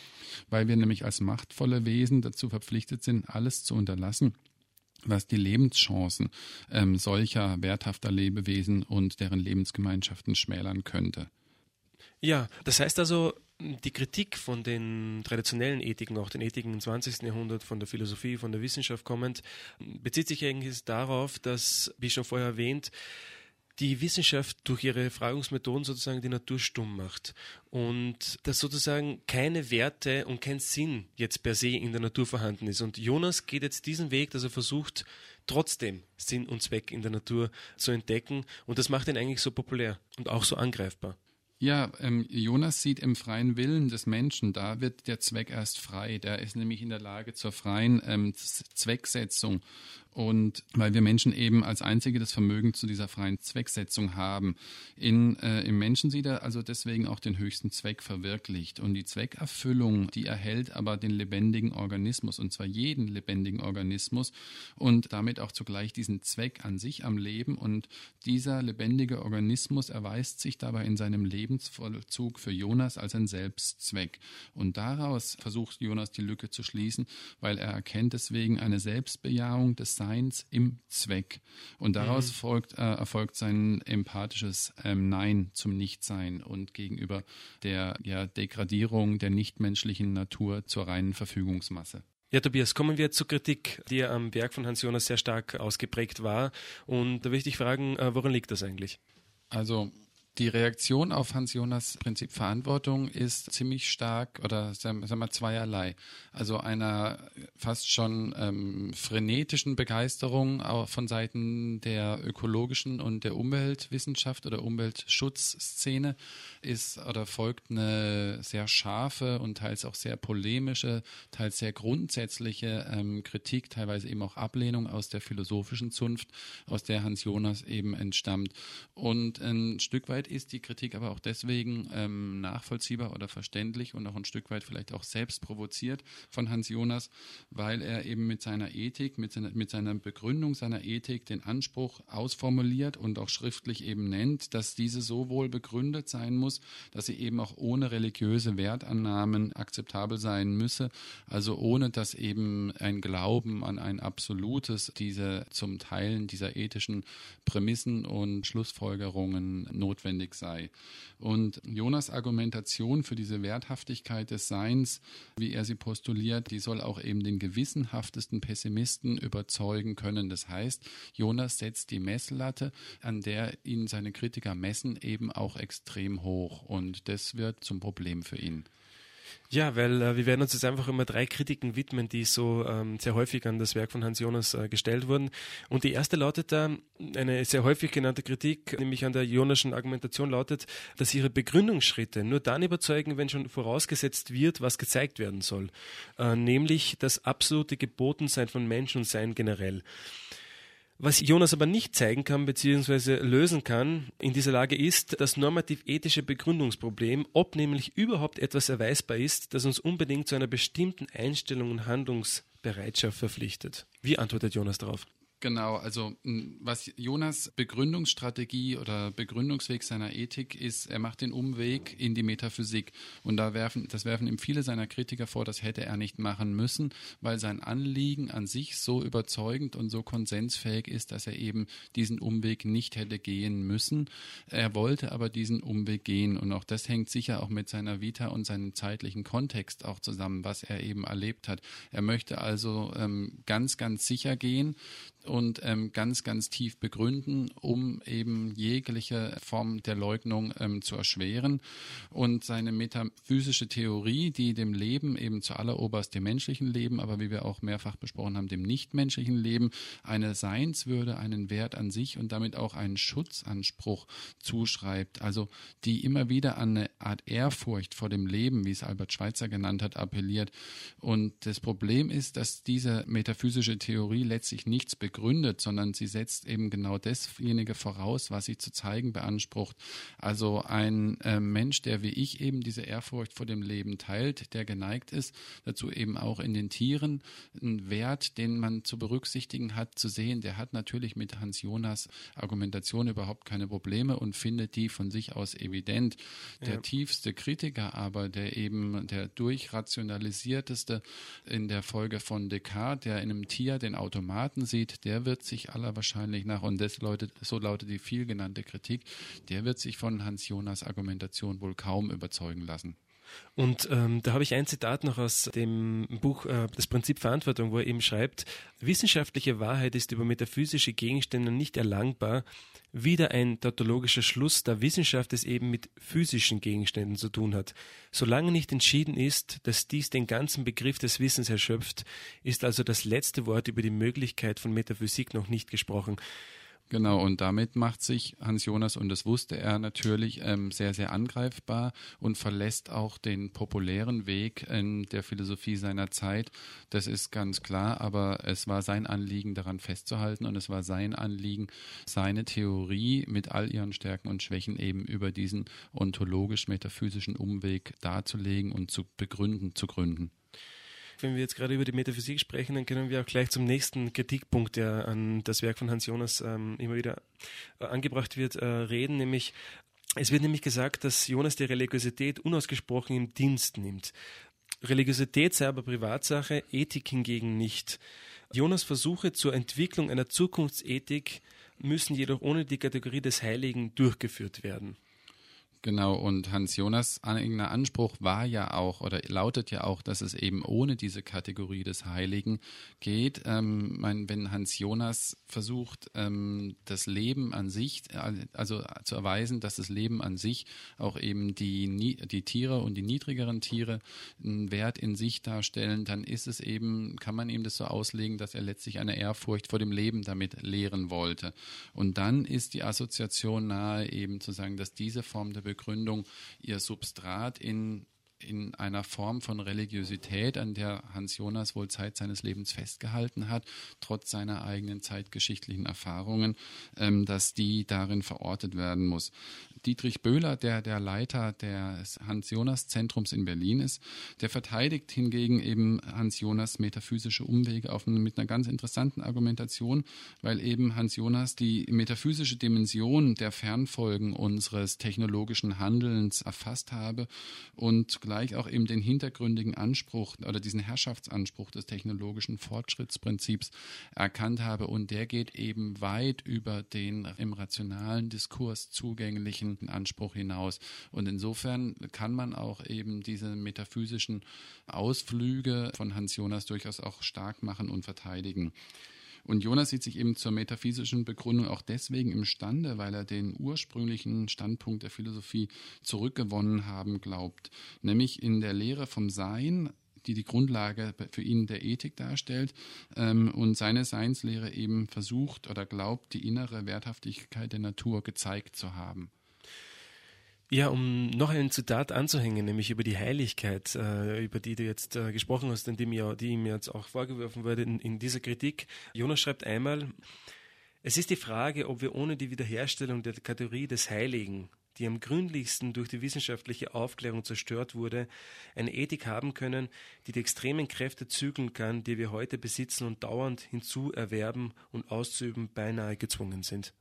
Speaker 2: weil wir nämlich als machtvolle Wesen dazu verpflichtet sind, alles zu unterlassen was die Lebenschancen ähm, solcher werthafter Lebewesen und deren Lebensgemeinschaften schmälern könnte.
Speaker 1: Ja, das heißt also, die Kritik von den traditionellen Ethiken, auch den Ethiken im 20. Jahrhundert, von der Philosophie, von der Wissenschaft kommend, bezieht sich eigentlich darauf, dass, wie schon vorher erwähnt, die Wissenschaft durch ihre Fragungsmethoden sozusagen die Natur stumm macht und dass sozusagen keine Werte und kein Sinn jetzt per se in der Natur vorhanden ist. Und Jonas geht jetzt diesen Weg, dass er versucht, trotzdem Sinn und Zweck in der Natur zu entdecken und das macht ihn eigentlich so populär und auch so angreifbar.
Speaker 2: Ja, ähm, Jonas sieht im freien Willen des Menschen, da wird der Zweck erst frei. Der ist nämlich in der Lage zur freien ähm, Zwecksetzung. Und weil wir Menschen eben als einzige das Vermögen zu dieser freien Zwecksetzung haben. In, äh, Im Menschen sieht er also deswegen auch den höchsten Zweck verwirklicht. Und die Zweckerfüllung, die erhält aber den lebendigen Organismus, und zwar jeden lebendigen Organismus und damit auch zugleich diesen Zweck an sich am Leben. Und dieser lebendige Organismus erweist sich dabei in seinem Lebensvollzug für Jonas als ein Selbstzweck. Und daraus versucht Jonas die Lücke zu schließen, weil er erkennt deswegen eine Selbstbejahung des Seins im Zweck. Und daraus mhm. folgt, äh, erfolgt sein empathisches ähm, Nein zum Nichtsein und gegenüber der ja, Degradierung der nichtmenschlichen Natur zur reinen Verfügungsmasse.
Speaker 1: Ja, Tobias, kommen wir zur Kritik, die ja am Werk von Hans Jonas sehr stark ausgeprägt war. Und da möchte ich fragen, äh, woran liegt das eigentlich?
Speaker 2: Also die Reaktion auf Hans Jonas Prinzip Verantwortung ist ziemlich stark oder sagen wir zweierlei. Also einer fast schon ähm, frenetischen Begeisterung auch von Seiten der ökologischen und der Umweltwissenschaft oder Umweltschutzszene ist oder folgt eine sehr scharfe und teils auch sehr polemische, teils sehr grundsätzliche ähm, Kritik, teilweise eben auch Ablehnung aus der philosophischen Zunft, aus der Hans Jonas eben entstammt. Und ein Stück weit ist die Kritik aber auch deswegen ähm, nachvollziehbar oder verständlich und auch ein Stück weit vielleicht auch selbst provoziert von Hans Jonas, weil er eben mit seiner Ethik, mit seiner, mit seiner Begründung seiner Ethik den Anspruch ausformuliert und auch schriftlich eben nennt, dass diese so wohl begründet sein muss, dass sie eben auch ohne religiöse Wertannahmen akzeptabel sein müsse, also ohne dass eben ein Glauben an ein absolutes, diese zum Teilen dieser ethischen Prämissen und Schlussfolgerungen notwendig notwendig sei. Und Jonas Argumentation für diese Werthaftigkeit des Seins, wie er sie postuliert, die soll auch eben den gewissenhaftesten Pessimisten überzeugen können. Das heißt, Jonas setzt die Messlatte, an der ihn seine Kritiker messen, eben auch extrem hoch. Und das wird zum Problem für ihn.
Speaker 1: Ja, weil äh, wir werden uns jetzt einfach immer drei Kritiken widmen, die so ähm, sehr häufig an das Werk von Hans Jonas äh, gestellt wurden. Und die erste lautet da, eine sehr häufig genannte Kritik, nämlich an der Jonaschen Argumentation lautet, dass ihre Begründungsschritte nur dann überzeugen, wenn schon vorausgesetzt wird, was gezeigt werden soll. Äh, nämlich das absolute Gebotensein von Mensch und Sein generell. Was Jonas aber nicht zeigen kann bzw. lösen kann in dieser Lage ist das normativ-ethische Begründungsproblem, ob nämlich überhaupt etwas erweisbar ist, das uns unbedingt zu einer bestimmten Einstellung und Handlungsbereitschaft verpflichtet. Wie antwortet Jonas darauf?
Speaker 2: Genau, also was Jonas Begründungsstrategie oder Begründungsweg seiner Ethik ist, er macht den Umweg in die Metaphysik. Und da werfen, das werfen ihm viele seiner Kritiker vor, das hätte er nicht machen müssen, weil sein Anliegen an sich so überzeugend und so konsensfähig ist, dass er eben diesen Umweg nicht hätte gehen müssen. Er wollte aber diesen Umweg gehen und auch das hängt sicher auch mit seiner Vita und seinem zeitlichen Kontext auch zusammen, was er eben erlebt hat. Er möchte also ähm, ganz, ganz sicher gehen und ähm, ganz, ganz tief begründen, um eben jegliche Form der Leugnung ähm, zu erschweren. Und seine metaphysische Theorie, die dem Leben eben zu alleroberst dem menschlichen Leben, aber wie wir auch mehrfach besprochen haben, dem nichtmenschlichen Leben eine Seinswürde, einen Wert an sich und damit auch einen Schutzanspruch zuschreibt. Also die immer wieder an eine Art Ehrfurcht vor dem Leben, wie es Albert Schweitzer genannt hat, appelliert. Und das Problem ist, dass diese metaphysische Theorie letztlich nichts begründet begründet, sondern sie setzt eben genau dasjenige voraus, was sie zu zeigen beansprucht. Also ein äh, Mensch, der wie ich eben diese Ehrfurcht vor dem Leben teilt, der geneigt ist, dazu eben auch in den Tieren einen Wert, den man zu berücksichtigen hat, zu sehen, der hat natürlich mit Hans Jonas Argumentation überhaupt keine Probleme und findet die von sich aus evident. Der ja. tiefste Kritiker aber, der eben der durchrationalisierteste in der Folge von Descartes, der in einem Tier den Automaten sieht, der wird sich aller wahrscheinlich nach, und das lautet, so lautet die viel genannte Kritik, der wird sich von Hans Jonas Argumentation wohl kaum überzeugen lassen.
Speaker 1: Und ähm, da habe ich ein Zitat noch aus dem Buch äh, Das Prinzip Verantwortung, wo er eben schreibt, wissenschaftliche Wahrheit ist über metaphysische Gegenstände nicht erlangbar, wieder ein tautologischer Schluss, da Wissenschaft es eben mit physischen Gegenständen zu tun hat. Solange nicht entschieden ist, dass dies den ganzen Begriff des Wissens erschöpft, ist also das letzte Wort über die Möglichkeit von Metaphysik noch nicht gesprochen.
Speaker 2: Genau, und damit macht sich Hans Jonas, und das wusste er natürlich, ähm, sehr, sehr angreifbar und verlässt auch den populären Weg in der Philosophie seiner Zeit. Das ist ganz klar, aber es war sein Anliegen, daran festzuhalten und es war sein Anliegen, seine Theorie mit all ihren Stärken und Schwächen eben über diesen ontologisch-metaphysischen Umweg darzulegen und zu begründen, zu gründen
Speaker 1: wenn wir jetzt gerade über die Metaphysik sprechen, dann können wir auch gleich zum nächsten Kritikpunkt, der an das Werk von Hans Jonas ähm, immer wieder äh, angebracht wird, äh, reden, nämlich es wird nämlich gesagt, dass Jonas die Religiosität unausgesprochen im Dienst nimmt. Religiosität sei aber Privatsache, Ethik hingegen nicht. Jonas Versuche zur Entwicklung einer Zukunftsethik müssen jedoch ohne die Kategorie des Heiligen durchgeführt werden.
Speaker 2: Genau, und Hans Jonas eigener Anspruch war ja auch oder lautet ja auch, dass es eben ohne diese Kategorie des Heiligen geht. Ähm, mein, wenn Hans Jonas versucht, ähm, das Leben an sich, also zu erweisen, dass das Leben an sich auch eben die, die Tiere und die niedrigeren Tiere einen Wert in sich darstellen, dann ist es eben, kann man ihm das so auslegen, dass er letztlich eine Ehrfurcht vor dem Leben damit lehren wollte. Und dann ist die Assoziation nahe, eben zu sagen, dass diese Form der Begründung ihr Substrat in in einer Form von Religiosität, an der Hans Jonas wohl Zeit seines Lebens festgehalten hat, trotz seiner eigenen zeitgeschichtlichen Erfahrungen, ähm, dass die darin verortet werden muss. Dietrich Böhler, der der Leiter des Hans-Jonas-Zentrums in Berlin ist, der verteidigt hingegen eben Hans-Jonas metaphysische Umwege auf, mit einer ganz interessanten Argumentation, weil eben Hans-Jonas die metaphysische Dimension der Fernfolgen unseres technologischen Handelns erfasst habe und zugleich auch eben den hintergründigen Anspruch oder diesen Herrschaftsanspruch des technologischen Fortschrittsprinzips erkannt habe und der geht eben weit über den im rationalen Diskurs zugänglichen Anspruch hinaus. Und insofern kann man auch eben diese metaphysischen Ausflüge von Hans Jonas durchaus auch stark machen und verteidigen. Und Jonas sieht sich eben zur metaphysischen Begründung auch deswegen imstande, weil er den ursprünglichen Standpunkt der Philosophie zurückgewonnen haben glaubt, nämlich in der Lehre vom Sein die die Grundlage für ihn der Ethik darstellt ähm, und seine Seinslehre eben versucht oder glaubt, die innere Werthaftigkeit der Natur gezeigt zu haben.
Speaker 1: Ja, um noch ein Zitat anzuhängen, nämlich über die Heiligkeit, äh, über die du jetzt äh, gesprochen hast, die, mir, die ihm jetzt auch vorgeworfen wurde in, in dieser Kritik. Jonas schreibt einmal, es ist die Frage, ob wir ohne die Wiederherstellung der Kategorie des Heiligen die am gründlichsten durch die wissenschaftliche Aufklärung zerstört wurde, eine Ethik haben können, die die extremen Kräfte zügeln kann, die wir heute besitzen und dauernd hinzuerwerben und auszuüben beinahe gezwungen sind.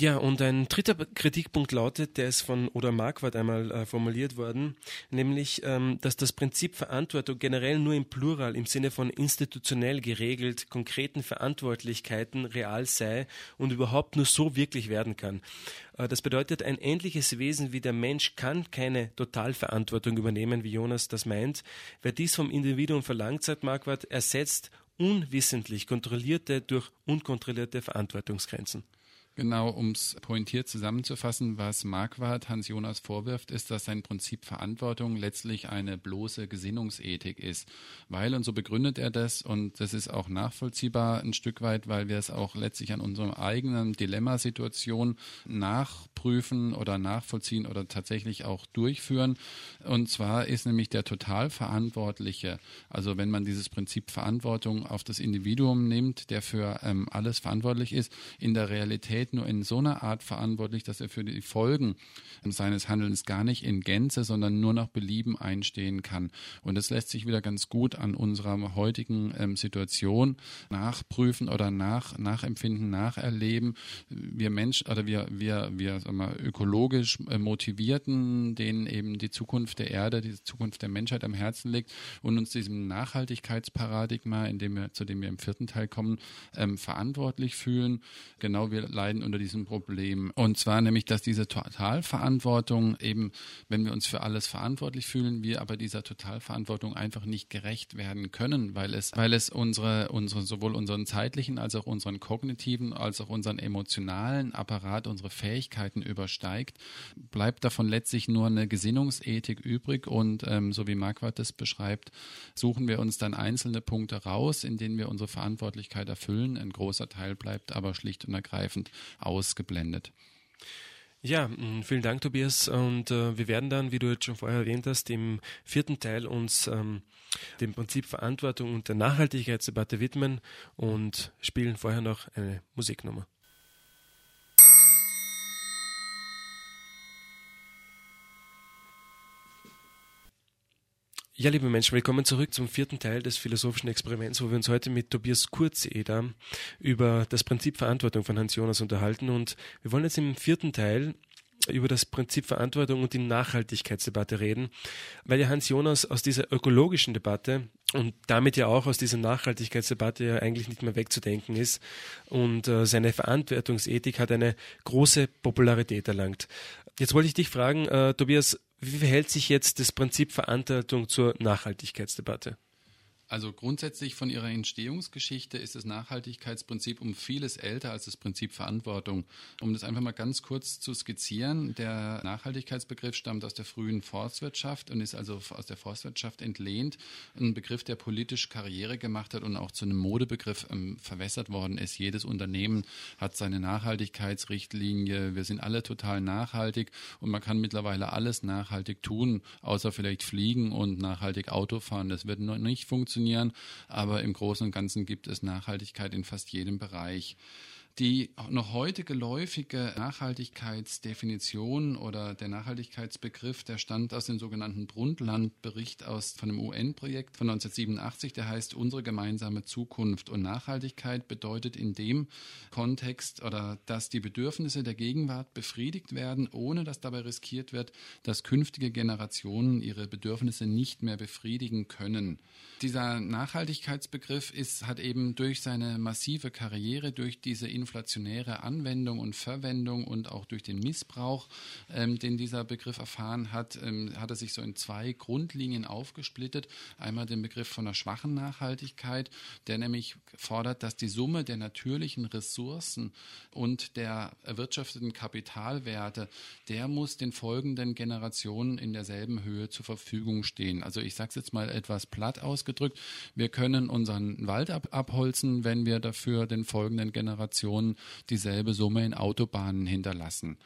Speaker 1: Ja, und ein dritter Kritikpunkt lautet, der ist von Oder Marquardt einmal äh, formuliert worden, nämlich, ähm, dass das Prinzip Verantwortung generell nur im Plural im Sinne von institutionell geregelt, konkreten Verantwortlichkeiten real sei und überhaupt nur so wirklich werden kann. Äh, das bedeutet, ein ähnliches Wesen wie der Mensch kann keine Totalverantwortung übernehmen, wie Jonas das meint. Wer dies vom Individuum verlangt, sagt Marquardt, ersetzt unwissentlich kontrollierte durch unkontrollierte Verantwortungsgrenzen.
Speaker 2: Genau, um es pointiert zusammenzufassen, was Marquardt Hans Jonas vorwirft, ist, dass sein Prinzip Verantwortung letztlich eine bloße Gesinnungsethik ist. Weil, und so begründet er das, und das ist auch nachvollziehbar ein Stück weit, weil wir es auch letztlich an unserem eigenen Dilemmasituation nachprüfen oder nachvollziehen oder tatsächlich auch durchführen. Und zwar ist nämlich der Totalverantwortliche, also wenn man dieses Prinzip Verantwortung auf das Individuum nimmt, der für ähm, alles verantwortlich ist, in der Realität Realität nur in so einer Art verantwortlich, dass er für die Folgen seines Handelns gar nicht in Gänze, sondern nur nach Belieben einstehen kann. Und das lässt sich wieder ganz gut an unserer heutigen ähm, Situation nachprüfen oder nach, nachempfinden, nacherleben. Wir Menschen oder wir, wir, wir wir, ökologisch äh, motivierten, denen eben die Zukunft der Erde, die Zukunft der Menschheit am Herzen liegt und uns diesem Nachhaltigkeitsparadigma, in dem wir, zu dem wir im vierten Teil kommen, ähm, verantwortlich fühlen. Genau, wir leiden unter diesem Problem. Und zwar nämlich, dass diese Totalverantwortung eben, wenn wir uns für alles verantwortlich fühlen, wir aber dieser Totalverantwortung einfach nicht gerecht werden können, weil es, weil es unsere, unsere, sowohl unseren zeitlichen als auch unseren kognitiven als auch unseren emotionalen Apparat, unsere Fähigkeiten übersteigt, bleibt davon letztlich nur eine Gesinnungsethik übrig und ähm, so wie Marquardt das beschreibt, suchen wir uns dann einzelne Punkte raus, in denen wir unsere Verantwortlichkeit erfüllen. Ein großer Teil bleibt aber schlicht und ergreifend ausgeblendet.
Speaker 1: Ja, mm, vielen Dank, Tobias. Und äh, wir werden dann, wie du jetzt schon vorher erwähnt hast, im vierten Teil uns ähm, dem Prinzip Verantwortung und der Nachhaltigkeitsdebatte widmen und spielen vorher noch eine Musiknummer. Ja, liebe Menschen, willkommen zurück zum vierten Teil des philosophischen Experiments, wo wir uns heute mit Tobias Kurzeder über das Prinzip Verantwortung von Hans Jonas unterhalten. Und wir wollen jetzt im vierten Teil über das Prinzip Verantwortung und die Nachhaltigkeitsdebatte reden, weil ja Hans Jonas aus dieser ökologischen Debatte und damit ja auch aus dieser Nachhaltigkeitsdebatte ja eigentlich nicht mehr wegzudenken ist und äh, seine Verantwortungsethik hat eine große Popularität erlangt. Jetzt wollte ich dich fragen, äh, Tobias, wie verhält sich jetzt das Prinzip Verantwortung zur Nachhaltigkeitsdebatte?
Speaker 2: Also grundsätzlich von ihrer Entstehungsgeschichte ist das Nachhaltigkeitsprinzip um vieles älter als das Prinzip Verantwortung. Um das einfach mal ganz kurz zu skizzieren, der Nachhaltigkeitsbegriff stammt aus der frühen Forstwirtschaft und ist also aus der Forstwirtschaft entlehnt. Ein Begriff, der politisch Karriere gemacht hat und auch zu einem Modebegriff ähm, verwässert worden ist. Jedes Unternehmen hat seine Nachhaltigkeitsrichtlinie. Wir sind alle total nachhaltig und man kann mittlerweile alles nachhaltig tun, außer vielleicht fliegen und nachhaltig Auto fahren. Das wird noch nicht funktionieren funktionieren, aber im Großen und Ganzen gibt es Nachhaltigkeit in fast jedem Bereich. Die noch heute geläufige Nachhaltigkeitsdefinition oder der Nachhaltigkeitsbegriff, der stammt aus dem sogenannten Brundtland-Bericht aus, von einem UN-Projekt von 1987, der heißt Unsere gemeinsame Zukunft. Und Nachhaltigkeit bedeutet in dem Kontext oder dass die Bedürfnisse der Gegenwart befriedigt werden, ohne dass dabei riskiert wird, dass künftige Generationen ihre Bedürfnisse nicht mehr befriedigen können. Dieser Nachhaltigkeitsbegriff ist, hat eben durch seine massive Karriere, durch diese inflationäre Anwendung und Verwendung und auch durch den Missbrauch, ähm, den dieser Begriff erfahren hat, ähm, hat er sich so in zwei Grundlinien aufgesplittet. Einmal den Begriff von einer schwachen Nachhaltigkeit, der nämlich fordert, dass die Summe der natürlichen Ressourcen und der erwirtschafteten Kapitalwerte, der muss den folgenden Generationen in derselben Höhe zur Verfügung stehen. Also ich sage es jetzt mal etwas platt ausgedrückt, wir können unseren Wald ab abholzen, wenn wir dafür den folgenden Generationen dieselbe Summe in Autobahnen hinterlassen.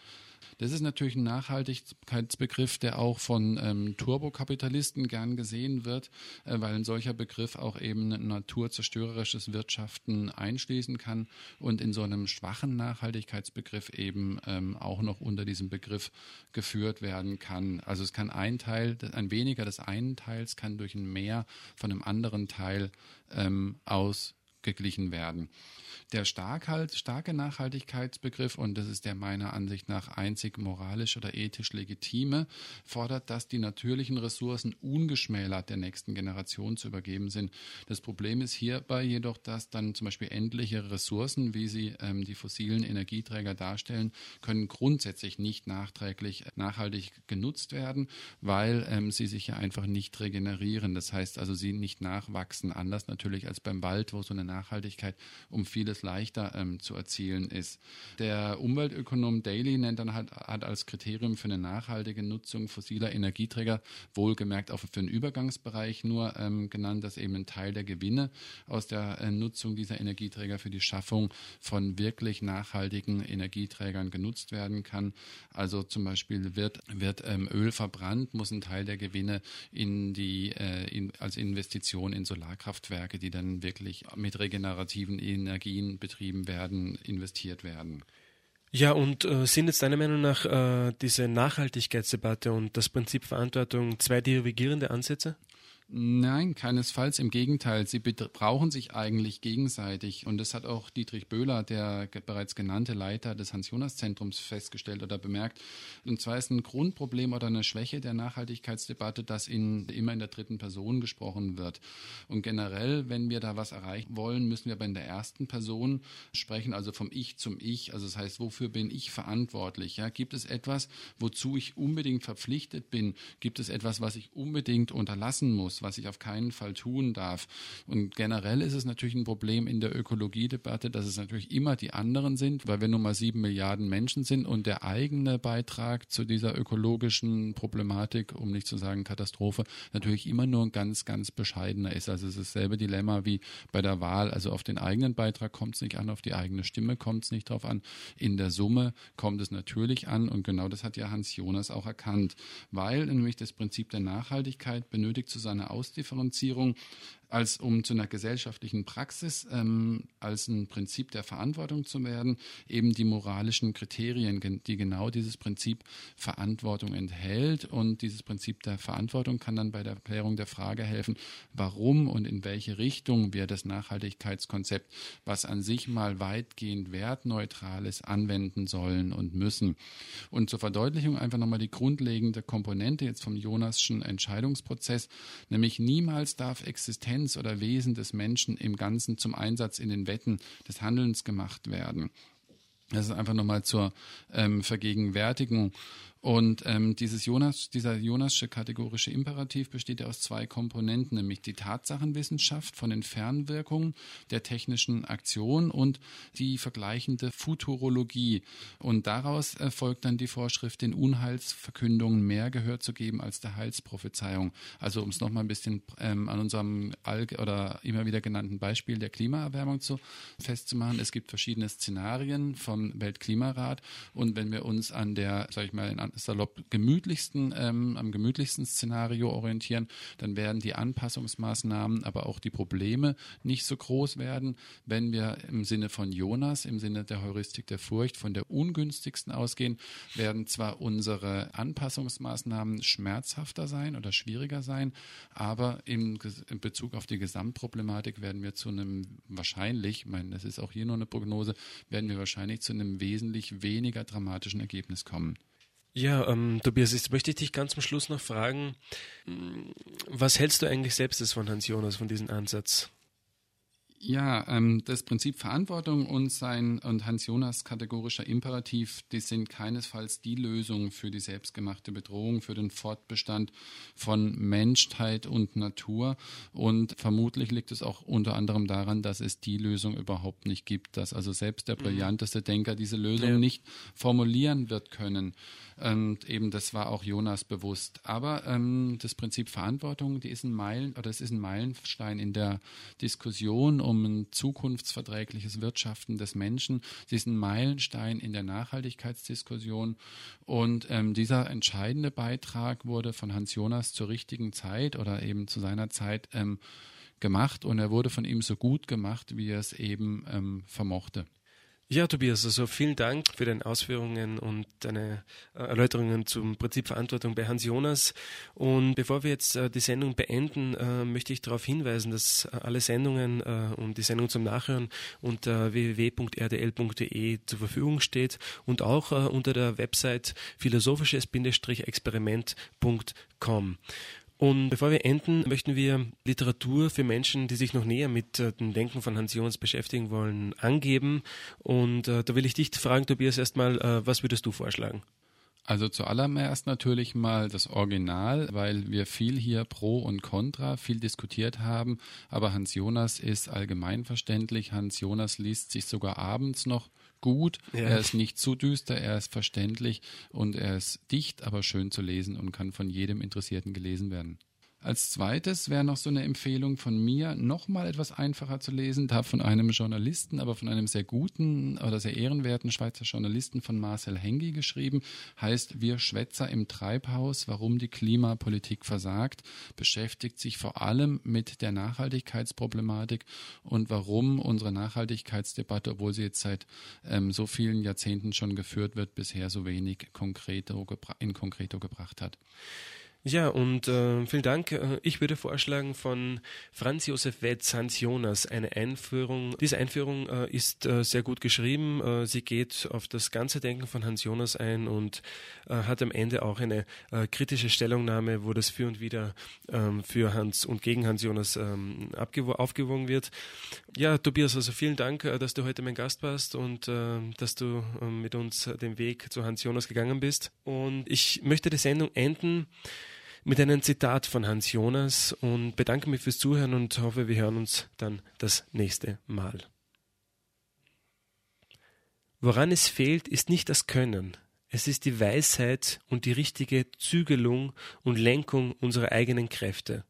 Speaker 2: Das ist natürlich ein Nachhaltigkeitsbegriff, der auch von ähm, Turbokapitalisten gern gesehen wird, äh, weil ein solcher Begriff auch eben naturzerstörerisches Wirtschaften einschließen kann und in so einem schwachen Nachhaltigkeitsbegriff eben ähm, auch noch unter diesem Begriff geführt werden kann. Also es kann ein Teil, ein weniger des einen Teils kann durch ein Mehr von einem anderen Teil ähm, ausgeglichen werden. Der Starkhalt, starke Nachhaltigkeitsbegriff, und das ist der meiner Ansicht nach einzig moralisch oder ethisch legitime, fordert, dass die natürlichen Ressourcen ungeschmälert der nächsten Generation zu übergeben sind. Das Problem ist hierbei jedoch, dass dann zum Beispiel endliche Ressourcen, wie sie ähm, die fossilen Energieträger darstellen, können grundsätzlich nicht nachträglich nachhaltig genutzt werden, weil ähm, sie sich ja einfach nicht regenerieren. Das heißt also, sie nicht nachwachsen. Anders natürlich als beim Wald, wo so eine Nachhaltigkeit um vieles es leichter ähm, zu erzielen ist. Der Umweltökonom Daly nennt dann halt, hat als Kriterium für eine nachhaltige Nutzung fossiler Energieträger wohlgemerkt auch für den Übergangsbereich nur ähm, genannt, dass eben ein Teil der Gewinne aus der äh, Nutzung dieser Energieträger für die Schaffung von wirklich nachhaltigen Energieträgern genutzt werden kann. Also zum Beispiel wird, wird ähm, Öl verbrannt, muss ein Teil der Gewinne in die, äh, in, als Investition in Solarkraftwerke, die dann wirklich mit regenerativen Energien betrieben werden, investiert werden.
Speaker 1: Ja, und äh, sind jetzt deiner Meinung nach äh, diese Nachhaltigkeitsdebatte und das Prinzip Verantwortung zwei divergierende Ansätze?
Speaker 2: Nein, keinesfalls. Im Gegenteil, sie brauchen sich eigentlich gegenseitig. Und das hat auch Dietrich Böhler, der bereits genannte Leiter des Hans-Jonas-Zentrums, festgestellt oder bemerkt. Und zwar ist ein Grundproblem oder eine Schwäche der Nachhaltigkeitsdebatte, dass in, immer in der dritten Person gesprochen wird. Und generell, wenn wir da was erreichen wollen, müssen wir aber in der ersten Person sprechen, also vom Ich zum Ich. Also das heißt, wofür bin ich verantwortlich? Ja, gibt es etwas, wozu ich unbedingt verpflichtet bin? Gibt es etwas, was ich unbedingt unterlassen muss? Muss, was ich auf keinen Fall tun darf. Und generell ist es natürlich ein Problem in der Ökologiedebatte, dass es natürlich immer die anderen sind, weil wir nun mal sieben Milliarden Menschen sind und der eigene Beitrag zu dieser ökologischen Problematik, um nicht zu sagen Katastrophe, natürlich immer nur ein ganz, ganz bescheidener ist. Also es ist dasselbe Dilemma wie bei der Wahl. Also auf den eigenen Beitrag kommt es nicht an, auf die eigene Stimme kommt es nicht drauf an. In der Summe kommt es natürlich an und genau das hat ja Hans Jonas auch erkannt, weil nämlich das Prinzip der Nachhaltigkeit benötigt zu seiner Ausdifferenzierung als um zu einer gesellschaftlichen Praxis, ähm, als ein Prinzip der Verantwortung zu werden, eben die moralischen Kriterien, die genau dieses Prinzip Verantwortung enthält. Und dieses Prinzip der Verantwortung kann dann bei der Erklärung der Frage helfen, warum und in welche Richtung wir das Nachhaltigkeitskonzept, was an sich mal weitgehend wertneutral ist, anwenden sollen und müssen. Und zur Verdeutlichung einfach nochmal die grundlegende Komponente jetzt vom Jonasschen Entscheidungsprozess, nämlich niemals darf Existenz Essenz oder Wesen des Menschen im Ganzen zum Einsatz in den Wetten des Handelns gemacht werden. Das ist einfach nochmal zur ähm, Vergegenwärtigung. Und ähm, dieses Jonas, dieser Jonasche kategorische Imperativ besteht ja aus zwei Komponenten, nämlich die Tatsachenwissenschaft von den Fernwirkungen der technischen Aktion und die vergleichende Futurologie. Und daraus erfolgt dann die Vorschrift, den Unheilsverkündungen mehr Gehör zu geben als der Heilsprophezeiung. Also um es nochmal ein bisschen ähm, an unserem Alg oder immer wieder genannten Beispiel der Klimaerwärmung zu festzumachen. Es gibt verschiedene Szenarien vom Weltklimarat und wenn wir uns an der, sag ich mal, in salopp gemütlichsten, ähm, am gemütlichsten Szenario orientieren, dann werden die Anpassungsmaßnahmen, aber auch die Probleme nicht so groß werden. Wenn wir im Sinne von Jonas, im Sinne der Heuristik der Furcht von der ungünstigsten ausgehen, werden zwar unsere Anpassungsmaßnahmen schmerzhafter sein oder schwieriger sein, aber im, in Bezug auf die Gesamtproblematik werden wir zu einem wahrscheinlich, ich meine, das ist auch hier nur eine Prognose, werden wir wahrscheinlich zu einem wesentlich weniger dramatischen Ergebnis kommen.
Speaker 1: Ja, ähm, Tobias, jetzt möchte ich dich ganz zum Schluss noch fragen, mm, was hältst du eigentlich selbst von Hans Jonas, von diesem Ansatz?
Speaker 2: Ja, ähm, das Prinzip Verantwortung und sein und Hans Jonas kategorischer Imperativ, die sind keinesfalls die Lösung für die selbstgemachte Bedrohung, für den Fortbestand von Menschheit und Natur. Und vermutlich liegt es auch unter anderem daran, dass es die Lösung überhaupt nicht gibt, dass also selbst der mhm. brillanteste Denker diese Lösung ja. nicht formulieren wird können. Und eben das war auch Jonas bewusst. Aber ähm, das Prinzip Verantwortung, die ist ein Meilen oder es ist ein Meilenstein in der Diskussion um ein zukunftsverträgliches Wirtschaften des Menschen. Sie ist ein Meilenstein in der Nachhaltigkeitsdiskussion. Und ähm, dieser entscheidende Beitrag wurde von Hans Jonas zur richtigen Zeit oder eben zu seiner Zeit ähm, gemacht und er wurde von ihm so gut gemacht, wie er es eben ähm, vermochte.
Speaker 1: Ja, Tobias, also vielen Dank für deine Ausführungen und deine äh, Erläuterungen zum Prinzip Verantwortung bei Hans Jonas. Und bevor wir jetzt äh, die Sendung beenden, äh, möchte ich darauf hinweisen, dass alle Sendungen und die Sendung zum Nachhören unter www.rdl.de zur Verfügung steht und auch unter der Website philosophisches-experiment.com. Und bevor wir enden, möchten wir Literatur für Menschen, die sich noch näher mit äh, dem Denken von Hans Jons beschäftigen wollen, angeben. Und äh, da will ich dich fragen, Tobias, erstmal, äh, was würdest du vorschlagen?
Speaker 2: Also zuallererst natürlich mal das Original, weil wir viel hier pro und contra, viel diskutiert haben. Aber Hans Jonas ist allgemeinverständlich. Hans Jonas liest sich sogar abends noch gut. Ja. Er ist nicht zu düster, er ist verständlich und er ist dicht, aber schön zu lesen und kann von jedem Interessierten gelesen werden. Als zweites wäre noch so eine Empfehlung von mir, nochmal etwas einfacher zu lesen, da von einem Journalisten, aber von einem sehr guten oder sehr ehrenwerten Schweizer Journalisten von Marcel Hengi geschrieben, heißt Wir Schwätzer im Treibhaus, warum die Klimapolitik versagt, beschäftigt sich vor allem mit der Nachhaltigkeitsproblematik und warum unsere Nachhaltigkeitsdebatte, obwohl sie jetzt seit ähm, so vielen Jahrzehnten schon geführt wird, bisher so wenig konkreto in konkreto gebracht hat.
Speaker 1: Ja, und äh, vielen Dank. Äh, ich würde vorschlagen von Franz Josef Wetz, Hans Jonas, eine Einführung. Diese Einführung äh, ist äh, sehr gut geschrieben. Äh, sie geht auf das ganze Denken von Hans Jonas ein und äh, hat am Ende auch eine kritische Stellungnahme, wo das für und wieder ähm, für Hans und gegen Hans Jonas ähm, aufgewogen wird. Ja, Tobias, also vielen Dank, dass du heute mein Gast warst und dass du äh, mit uns den Weg zu Hans Jonas gegangen bist. Und ich möchte die Sendung enden mit einem Zitat von Hans Jonas und bedanke mich fürs Zuhören und hoffe, wir hören uns dann das nächste Mal. Woran es fehlt, ist nicht das Können, es ist die Weisheit und die richtige Zügelung und Lenkung unserer eigenen Kräfte.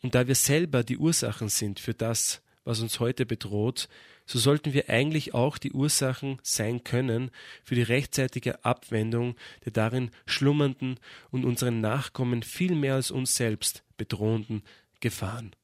Speaker 1: Und da wir selber die Ursachen sind für das, was uns heute bedroht, so sollten wir eigentlich auch die Ursachen sein können für die rechtzeitige Abwendung der darin schlummernden und unseren Nachkommen viel mehr als uns selbst bedrohenden Gefahren.